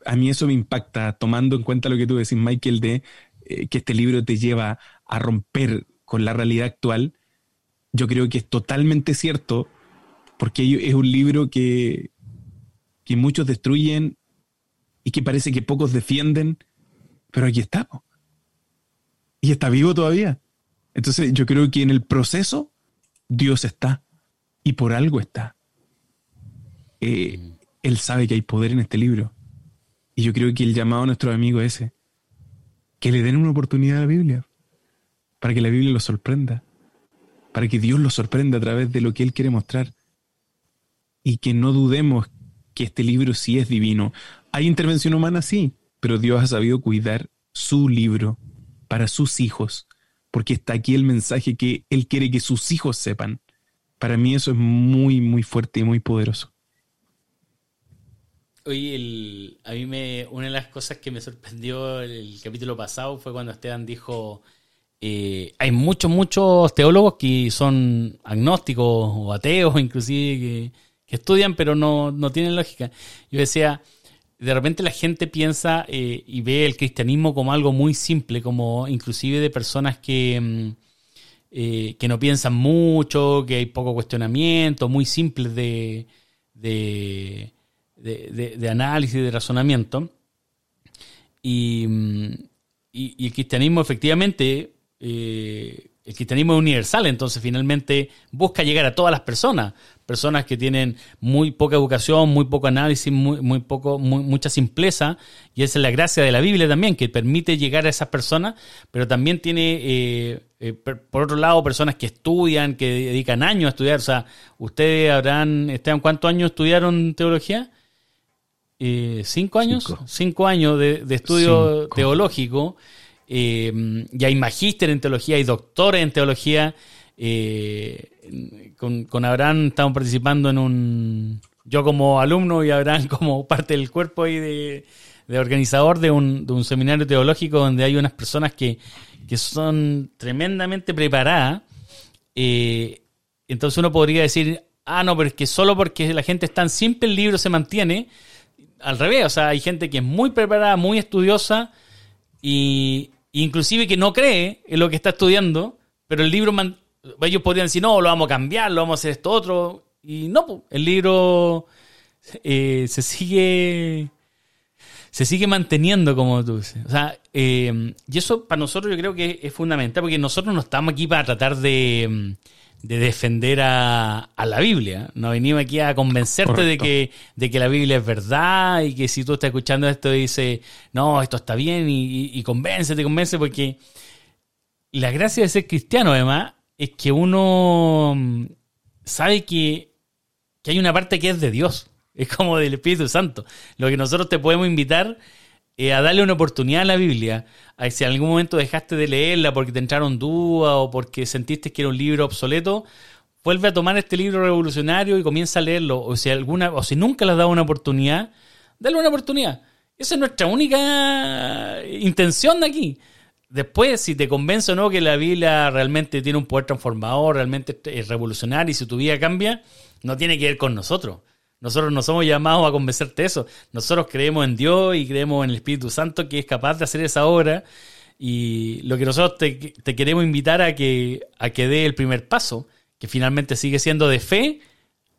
a mí eso me impacta, tomando en cuenta lo que tú decís, Michael, de eh, que este libro te lleva a romper con la realidad actual. Yo creo que es totalmente cierto, porque es un libro que, que muchos destruyen y que parece que pocos defienden, pero aquí está. po. Y está vivo todavía. Entonces yo creo que en el proceso Dios está y por algo está. Eh, él sabe que hay poder en este libro. Y yo creo que el llamado a nuestros amigos es ese. Que le den una oportunidad a la Biblia. Para que la Biblia los sorprenda. Para que Dios los sorprenda a través de lo que Él quiere mostrar. Y que no dudemos que este libro sí es divino. Hay intervención humana, sí, pero Dios ha sabido cuidar su libro para sus hijos, porque está aquí el mensaje que Él quiere que sus hijos sepan. Para mí eso es muy, muy fuerte y muy poderoso. Oye, a mí me, una de las cosas que me sorprendió el capítulo pasado fue cuando Esteban dijo, eh, hay muchos, muchos teólogos que son agnósticos o ateos inclusive, que, estudian pero no, no, tienen lógica. Yo decía, de repente la gente piensa eh, y ve el cristianismo como algo muy simple, como inclusive de personas que, mm, eh, que no piensan mucho, que hay poco cuestionamiento, muy simples de, de de, análisis, de razonamiento. Y, y, el cristianismo efectivamente, eh, el cristianismo es universal, entonces finalmente busca llegar a todas las personas, personas que tienen muy poca educación, muy poco análisis, muy, muy poco, mucha simpleza, y esa es la gracia de la Biblia también, que permite llegar a esas personas, pero también tiene, eh, eh, por otro lado, personas que estudian, que dedican años a estudiar, o sea, ustedes habrán, Esteban, ¿cuántos años estudiaron teología? Eh, cinco años, cinco, años de, estudio teológico, eh, y hay magíster en teología, hay doctores en teología. Eh, con, Abraham estamos participando en un, yo como alumno y Abraham como parte del cuerpo y de, organizador de un, de un, seminario teológico donde hay unas personas que, que son tremendamente preparadas. entonces uno podría decir, ah, no, pero es que solo porque la gente es tan simple el libro se mantiene al revés, o sea, hay gente que es muy preparada, muy estudiosa y inclusive que no cree en lo que está estudiando, pero el libro, ellos podrían decir, no, lo vamos a cambiar, lo vamos a hacer esto otro, y no, el libro eh, se sigue se sigue manteniendo como tú dices. O sea, eh, y eso para nosotros yo creo que es fundamental, porque nosotros no estamos aquí para tratar de de defender a, la Biblia. No venimos aquí a convencerte de que, de que la Biblia es verdad y que si tú estás escuchando esto y dices, no, esto está bien y, y, convéncete, convence, porque la gracia de ser cristiano, además, es que uno mm, sabe que, que hay una parte que es de Dios. Es como del Espíritu Santo. Lo que nosotros te podemos invitar eh, a darle una oportunidad a la Biblia. Si en algún momento dejaste de leerla porque te entraron dudas o porque sentiste que era un libro obsoleto, vuelve a tomar este libro revolucionario y comienza a leerlo. O si, alguna, o si nunca le has dado una oportunidad, dale una oportunidad. Esa es nuestra única intención de aquí. Después, si te convence o no que la Biblia realmente tiene un poder transformador, realmente es revolucionario y si tu vida cambia, no tiene que ver con nosotros. Nosotros no somos llamados a convencerte de eso. Nosotros creemos en Dios y creemos en el Espíritu Santo que es capaz de hacer esa obra. Y lo que nosotros te, queremos invitar a que, a que dé el primer paso, que finalmente sigue siendo de fe,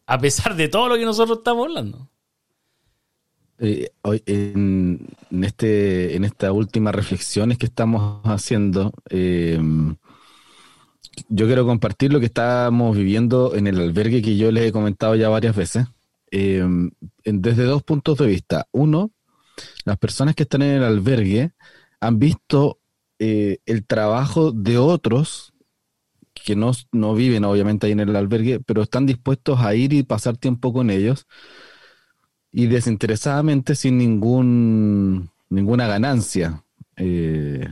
a pesar de todo lo que nosotros estamos hablando. Eh, en, este, en estas últimas reflexiones que estamos haciendo, eh, yo quiero compartir lo que estamos viviendo en el albergue que yo les he comentado ya varias veces. Em, desde dos puntos de vista. Uno, las personas que están en el albergue han visto eh, el trabajo de otros que no, no, viven obviamente ahí en el albergue, pero están dispuestos a ir y pasar tiempo con ellos y desinteresadamente sin ningún, ninguna ganancia eh,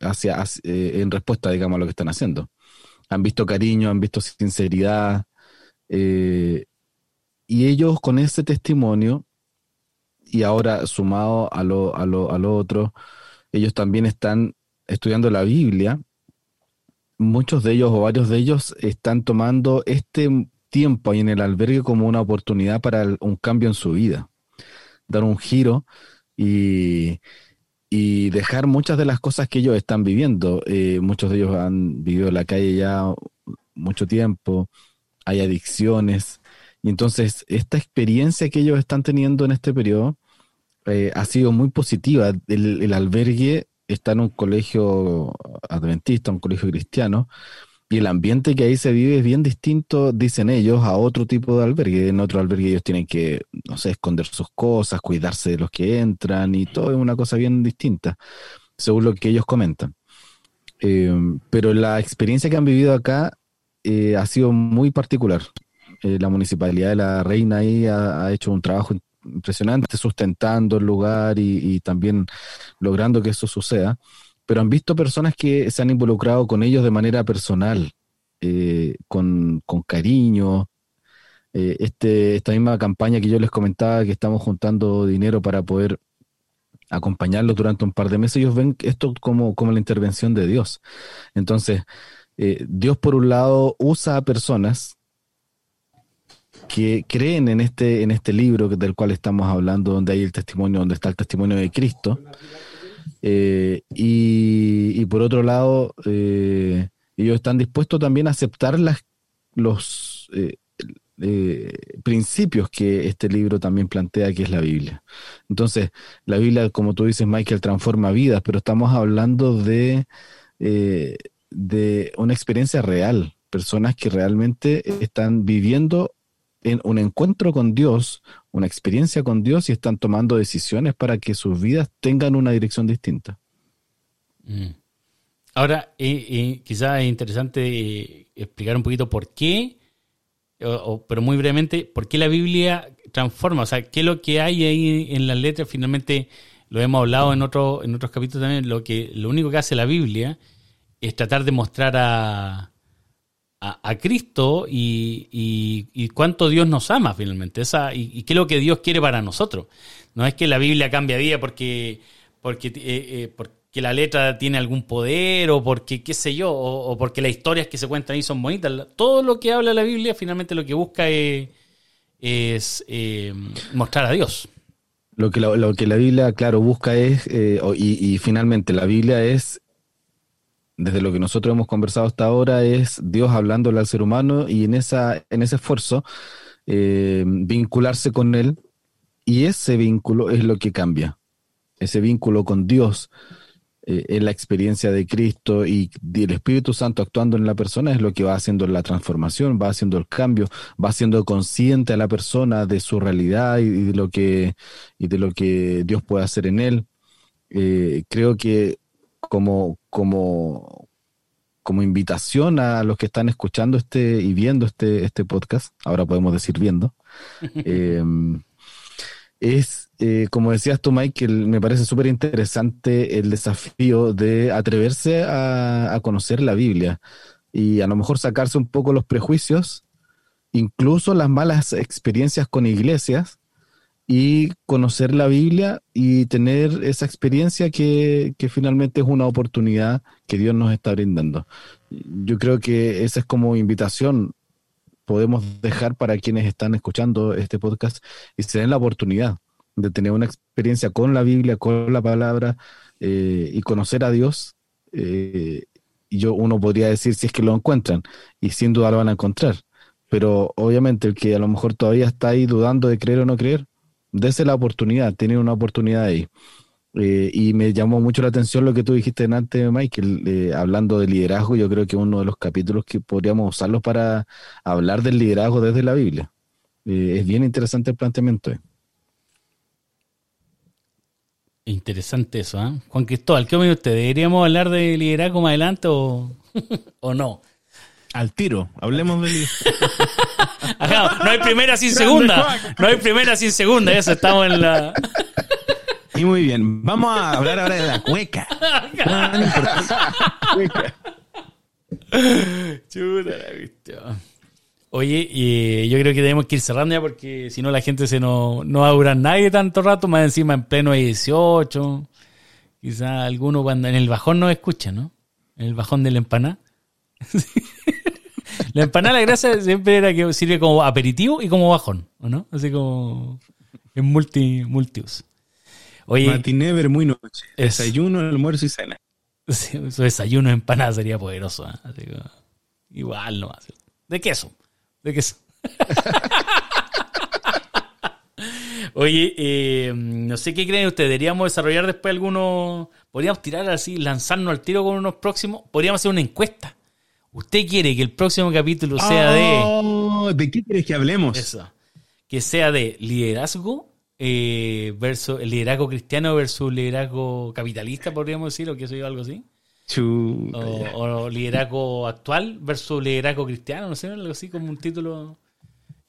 hacia, eh, en respuesta, digamos, a lo que están haciendo. Han visto cariño, han visto sinceridad, y ellos con ese testimonio, y ahora sumado a lo, a lo, a lo otro, ellos también están estudiando la Biblia. Muchos de ellos o varios de ellos están tomando este tiempo ahí en el albergue como una oportunidad para un cambio en su vida, dar un giro y, y dejar muchas de las cosas que ellos están viviendo. Eh, muchos de ellos han vivido en la calle ya mucho tiempo, hay adicciones, y entonces, esta experiencia que ellos están teniendo en este periodo eh, ha sido muy positiva. El, albergue está en un colegio adventista, un colegio cristiano, y el ambiente que ahí se vive es bien distinto, dicen ellos, a otro tipo de albergue. En otro albergue ellos tienen que, no sé, esconder sus cosas, cuidarse de los que entran, y todo es una cosa bien distinta, según lo que ellos comentan. Eh, pero la experiencia que han vivido acá eh, ha sido muy particular. Eh, la municipalidad de la Reina ahí ha, hecho un trabajo impresionante sustentando el lugar y, también logrando que eso suceda, pero han visto personas que se han involucrado con ellos de manera personal, eh, con, con cariño. Eh, este, esta misma campaña que yo les comentaba, que estamos juntando dinero para poder acompañarlos durante un par de meses, ellos ven esto como, como la intervención de Dios. Entonces, Dios por un lado usa a personas que creen en este, en este libro del cual estamos hablando, donde hay el testimonio, donde está el testimonio de Cristo. Eh, y, por otro lado, eh, ellos están dispuestos también a aceptar las, los eh, principios que este libro también plantea, que es la Biblia. Entonces, la Biblia, como tú dices, Michael, transforma vidas, pero estamos hablando de, de una experiencia real, personas que realmente están viviendo en un encuentro con Dios, una experiencia con Dios y están tomando decisiones para que sus vidas tengan una dirección distinta. Mm. Ahora, eh, eh, quizás es interesante eh, explicar un poquito por qué, pero muy brevemente, por qué la Biblia transforma, o sea, qué es lo que hay ahí en las letras, finalmente lo hemos hablado en, otro, en otros capítulos también, lo, que, lo único que hace la Biblia es tratar de mostrar a, a, Cristo y, y- y cuánto Dios nos ama finalmente, esa, y, qué es lo que Dios quiere para nosotros. No es que la Biblia cambia vida porque, porque, eh, eh, porque la letra tiene algún poder o porque qué sé yo, o, porque las historias que se cuentan ahí son bonitas. Todo lo que habla la Biblia finalmente lo que busca es, es, eh, mostrar a Dios. Lo que la, lo que la Biblia, claro, busca es, y finalmente la Biblia es, desde lo que nosotros hemos conversado hasta ahora, es Dios hablándole al ser humano y en, esa, en ese esfuerzo eh, vincularse con Él y ese vínculo es lo que cambia. Ese vínculo con Dios, eh, en la experiencia de Cristo y el Espíritu Santo actuando en la persona es lo que va haciendo la transformación, va haciendo el cambio, va haciendo consciente a la persona de su realidad y, y de lo que y de lo que Dios puede hacer en él. Eh, creo que como como como invitación a los que están escuchando este y viendo este este podcast, ahora podemos decir viendo, eh, es, eh, como decías tú, Michael, me parece súper interesante el desafío de atreverse a, a conocer la Biblia y a lo mejor sacarse un poco los prejuicios, incluso las malas experiencias con iglesias y conocer la Biblia y tener esa experiencia que, que finalmente es una oportunidad que Dios nos está brindando. Yo creo que esa es como invitación podemos dejar para quienes están escuchando este podcast y se den la oportunidad de tener una experiencia con la Biblia, con la palabra eh, y conocer a Dios. eh, y yo uno podría decir si es que lo encuentran y sin duda lo van a encontrar. Pero obviamente el que a lo mejor todavía está ahí dudando de creer o no creer, dése la oportunidad, tiene una oportunidad ahí. Eh, y me llamó mucho la atención lo que tú dijiste antes, Michael, eh, hablando de liderazgo. Yo creo que uno de los capítulos que podríamos usarlos para hablar del liderazgo desde la Biblia. Eh, es bien interesante el planteamiento. Interesante eso, ¿eh? Juan Cristóbal, ¿qué opina usted? ¿Deberíamos hablar de liderazgo más adelante o, o no? Al tiro, hablemos del Ajá, no hay primera sin segunda. No hay primera sin segunda, eso estamos en la. Y muy bien, vamos a hablar ahora de la cueca. Chuta la cuestión. Oye, y yo creo que tenemos que ir cerrando ya porque si no la gente se no, no va a durar nadie tanto rato, más encima en pleno 18. Quizá alguno cuando en el bajón no escucha, ¿no? En el bajón de la empanada. la empanada, la gracia siempre era que sirve como aperitivo y como bajón, ¿o no? Así como en multi, multiuso. Oye, Matiné, muy noche. Es- Desayuno, almuerzo y cena. Sí, su desayuno de empanada sería poderoso. ¿eh? Así que, igual no De queso. De queso. Oye, eh, no sé qué creen ustedes. Deberíamos desarrollar después algunos. Podríamos tirar así, lanzarnos al tiro con unos próximos. Podríamos hacer una encuesta. ¿Usted quiere que el próximo capítulo sea de. Oh, ¿De qué quieres que hablemos? Eso. Que sea de liderazgo eh, versus el liderazgo cristiano versus liderazgo capitalista, podríamos decir, o que soy algo así. O liderazgo actual versus liderazgo cristiano, no sé, algo así como un título.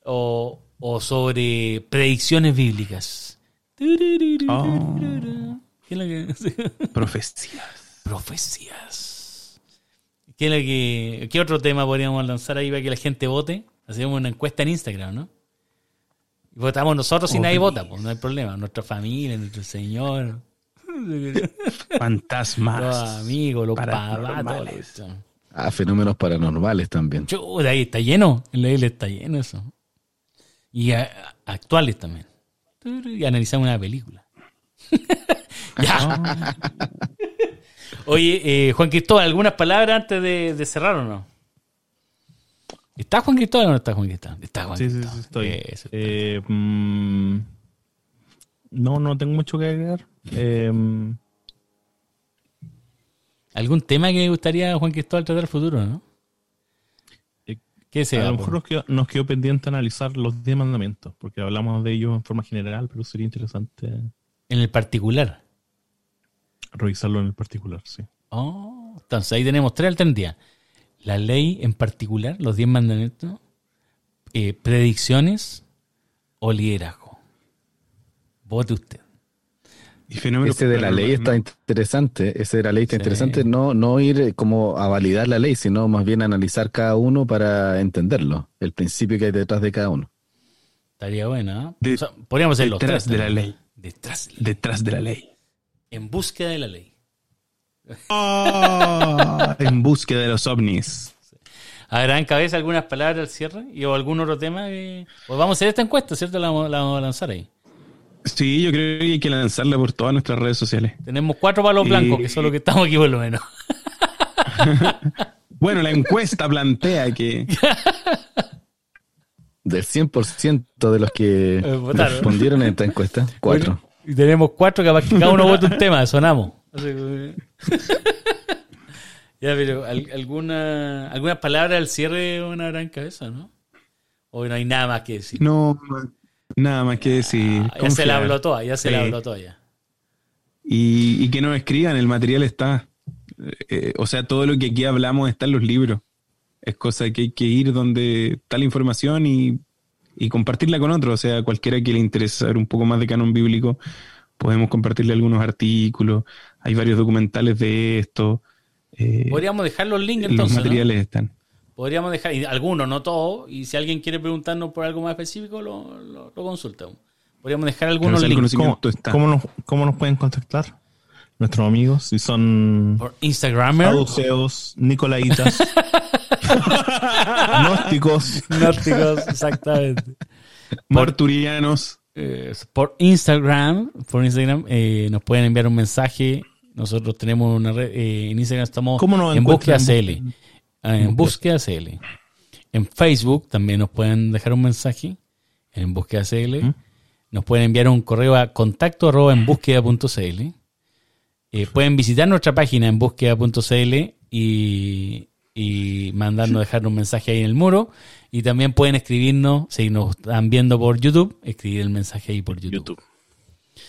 O, o sobre predicciones bíblicas. Oh. ¿Qué es lo que- Profecías. Profecías. ¿Qué, es lo que, ¿Qué otro tema podríamos lanzar ahí para que la gente vote? Hacemos una encuesta en Instagram, ¿no? Y votamos nosotros si nadie vota, pues no hay problema. Nuestra familia, nuestro Señor, los Fantasmas. amigos, los Paranormales. Ah, fenómenos paranormales también. Chuta, ahí está lleno. En la isla está lleno eso. Y a- actuales también. Y analizamos una película. ya. Oye, eh, Juan Cristóbal, ¿algunas palabras antes de, de cerrar o no? ¿Está Juan Cristóbal o no está Juan Cristóbal? Está Juan Sí, sí, Cristóbal. sí, estoy. Eh, mm, no, no tengo mucho que agregar. Eh, ¿Algún tema que le gustaría a Juan Cristóbal tratar el futuro, no? Eh, ¿Qué a sea? lo mejor nos quedó, nos quedó pendiente analizar los 10 mandamientos, porque hablamos de ellos en forma general, pero sería interesante En el particular. Revisarlo en el particular, sí. Oh, entonces ahí tenemos tres alternativas. La ley en particular, los diez mandamientos, eh, predicciones o liderazgo. Vote usted. Y Ese de la ley está interesante, ese de la ley está Sí. interesante, no, no ir como a validar la ley, sino más bien analizar cada uno para entenderlo, el principio que hay detrás de cada uno. Estaría bueno, ¿eh? De- O sea, podríamos ser los detrás tres. de la también. ley. Detrás de la ley. Detrás de la ley. En búsqueda de la ley. Ah, en búsqueda de los ovnis. ¿Habrá en cabeza algunas palabras al cierre? ¿Y o algún otro tema? que- Pues vamos a hacer esta encuesta, ¿cierto? La vamos, la vamos a lanzar ahí. Sí, yo creo que hay que lanzarla por todas nuestras redes sociales. Tenemos cuatro palos Y- blancos, que son los que estamos aquí por lo menos. Bueno, la encuesta plantea que Del 100% de los que Eh, votaron. respondieron en esta encuesta, cuatro. Y tenemos cuatro, capaz que cada uno vote un tema, sonamos. Que- ya, pero ¿al- alguna, algunas palabras al cierre una gran cabeza, ¿no? O no hay nada más que decir. no, nada más que decir. Ah, ya se la habló toda, ya se la habló toda ya. Y, y que nos escriban, el material está. Eh, o sea, todo lo que aquí hablamos está en los libros. Es cosa que hay que ir donde está la información y, y compartirla con otros. O sea, cualquiera que le interese saber un poco más de canon bíblico, podemos compartirle algunos artículos. Hay varios documentales de esto. Eh, Podríamos dejar los links los entonces, ¿no? materiales están. Podríamos dejar, y algunos, no todos, y si alguien quiere preguntarnos por algo más específico, lo, lo, lo consultamos. Podríamos dejar algunos links ¿Cómo, está. cómo nos, ¿Cómo nos pueden contactar? Nuestros amigos, si son por Instagramer. saduceos, nicolaitas, gnósticos, Gnósticos, exactamente. Marturianos. Eh, por Instagram, por Instagram eh, nos pueden enviar un mensaje. Nosotros tenemos una red, eh, en Instagram estamos ¿Cómo nos en búsqueda? CL. Ah, En búsqueda CL. En Facebook también nos pueden dejar un mensaje en búsqueda CL. Nos pueden enviar un correo a contacto arroba en búsqueda.cl. Eh, pueden visitar nuestra página en búsqueda.cl y, y mandarnos dejar un mensaje ahí en el muro. Y también pueden escribirnos, si nos están viendo por YouTube, escribir el mensaje ahí por YouTube. YouTube.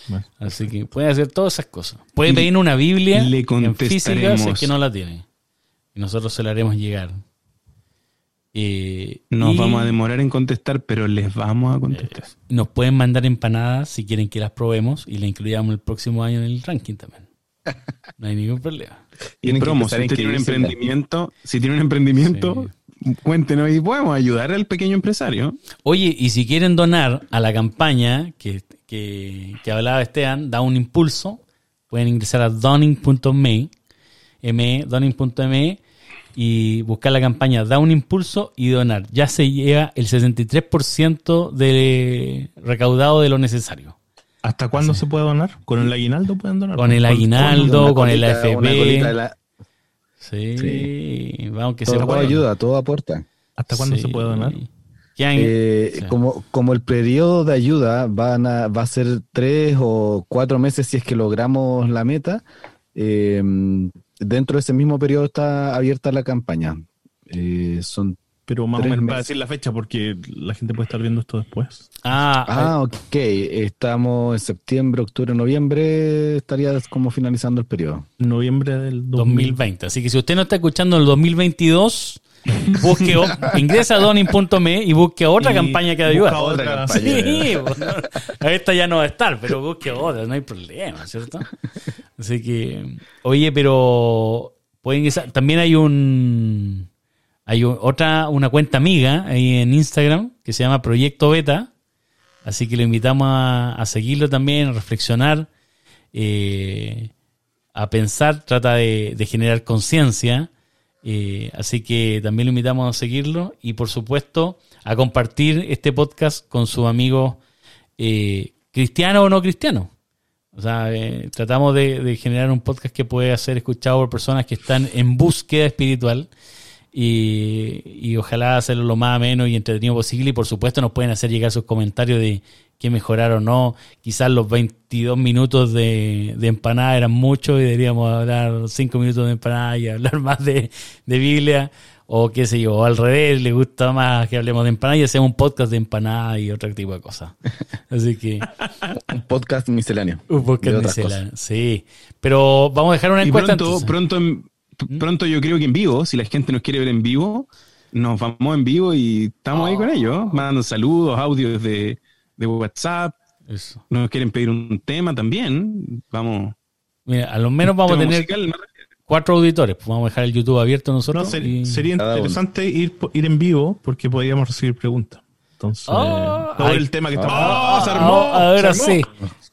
Bueno. Así que pueden hacer todas esas cosas. Pueden pedir una Biblia le en física si es que no la tiene. Y nosotros se la haremos llegar. Eh, Nos y vamos a demorar en contestar, pero les vamos a contestar. Nos pueden mandar empanadas si quieren que las probemos y las incluyamos el próximo año en el ranking también. No hay ningún problema. Y promo, si usted tiene un emprendimiento, si tiene un emprendimiento, cuéntenos y podemos ayudar al pequeño empresario. Oye, y si quieren donar a la campaña que, que, que hablaba Esteban, da un impulso, pueden ingresar a donning.me, me, donning.me y buscar la campaña Da un impulso y donar. Ya se lleva el 63% de recaudado de lo necesario. ¿Hasta cuándo se puede donar? ¿Con el aguinaldo pueden donar? Con el aguinaldo, con el colita- AFP. la- Sí, vamos que se todo puede. ayuda, todo aporta. ¿Hasta cuándo Sí. se puede donar? Eh, sí. como, como el periodo de ayuda van a, va a ser tres o cuatro meses si es que logramos la meta, eh, dentro de ese mismo periodo está abierta la campaña. Eh, son pero más Tres o menos meses. para decir la fecha, porque la gente puede estar viendo esto después. Ah, Ah, ok. Estamos en septiembre, octubre, noviembre. Estaría como finalizando el periodo. Noviembre del 2000. 2020. Así que si usted no está escuchando en el 2022, busque, o- ingresa a donin.me y busque otra Y campaña que ayuda. busca otra campaña. Sí, bueno, a esta ya no va a estar, pero busque otra, no hay problema, ¿cierto? Así que, oye, pero pueden ingresar. También hay un, hay otra, una cuenta amiga ahí en Instagram que se llama Proyecto Beta. Así que lo invitamos a, seguirlo también, a reflexionar, eh, a pensar, trata de, de generar conciencia. eh, así que también lo invitamos a seguirlo y por supuesto a compartir este podcast con sus amigos eh, cristianos o no cristianos. O sea, eh, tratamos de, de generar un podcast que pueda ser escuchado por personas que están en búsqueda espiritual y, y ojalá hacerlo lo más ameno y entretenido posible y por supuesto nos pueden hacer llegar sus comentarios de qué mejorar o no. Quizás los 22 minutos de, de empanada eran muchos y deberíamos hablar 5 minutos de empanada y hablar más de, de Biblia o qué sé yo, o al revés, le gusta más que hablemos de empanada y hacemos un podcast de empanada y otro tipo de cosas. Así que Un podcast misceláneo. un podcast misceláneo. Sí, pero vamos a dejar una Y encuesta pronto, entonces. pronto, en-. Pronto yo creo que en vivo, si la gente nos quiere ver en vivo, nos vamos en vivo y estamos ahí con ellos, mandando saludos, audios de, de WhatsApp. Eso. Nos quieren pedir un tema también. Vamos. Mira, a lo menos vamos a tener musical, cuatro auditores. Pues vamos a dejar el YouTube abierto No, nosotros. ser- y- sería interesante ir, ir en vivo porque podríamos recibir preguntas. Entonces, Ah, todo ay. el tema que. Ah, ¡Oh, se Ah, armó! ahora sí.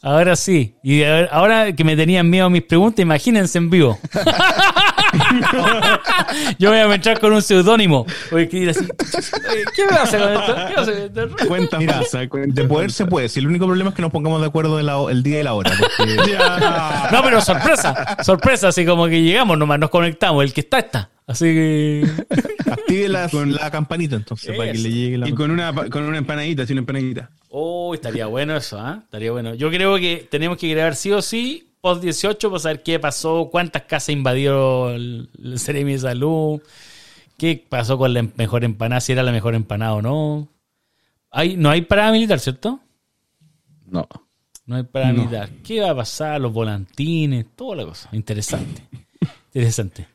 Ahora sí. Y ahora que me tenían miedo a mis preguntas, imagínense en vivo. Yo voy a entrar con un seudónimo. Voy a escribir así. Oye, ¿Qué me hace con esto? ¿Qué hace con esto? Cuenta Mira, falsa, cuenta De poder falsa. se puede. Si el único problema es que nos pongamos de acuerdo en la ho- el día y la hora. Porque No, pero sorpresa. Sorpresa, así como que llegamos nomás, nos conectamos. El que está, está. Así que. active la, la campanita entonces para que le llegue la. Y con una, con una empanadita, sí, una empanadita. Oh, estaría bueno eso, ¿ah? Estaría bueno. Yo creo que tenemos que grabar sí o sí post 18 para saber qué pasó, cuántas casas invadió el, el Ceremi de Salud, qué pasó con la em- mejor empanada, si era la mejor empanada o no. Hay, no hay parada militar, ¿cierto? No. No hay parada militar. ¿Qué va a pasar? Los volantines, toda la cosa. Interesante. Interesante.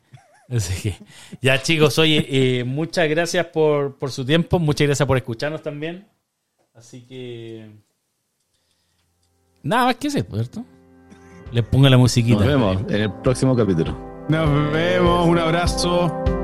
Así que, ya chicos, oye, eh, muchas gracias por, por su tiempo, muchas gracias por escucharnos también. Así que... Nada más que eso, ¿cierto? Les pongo la musiquita. Nos vemos en el próximo capítulo. Nos vemos, un abrazo.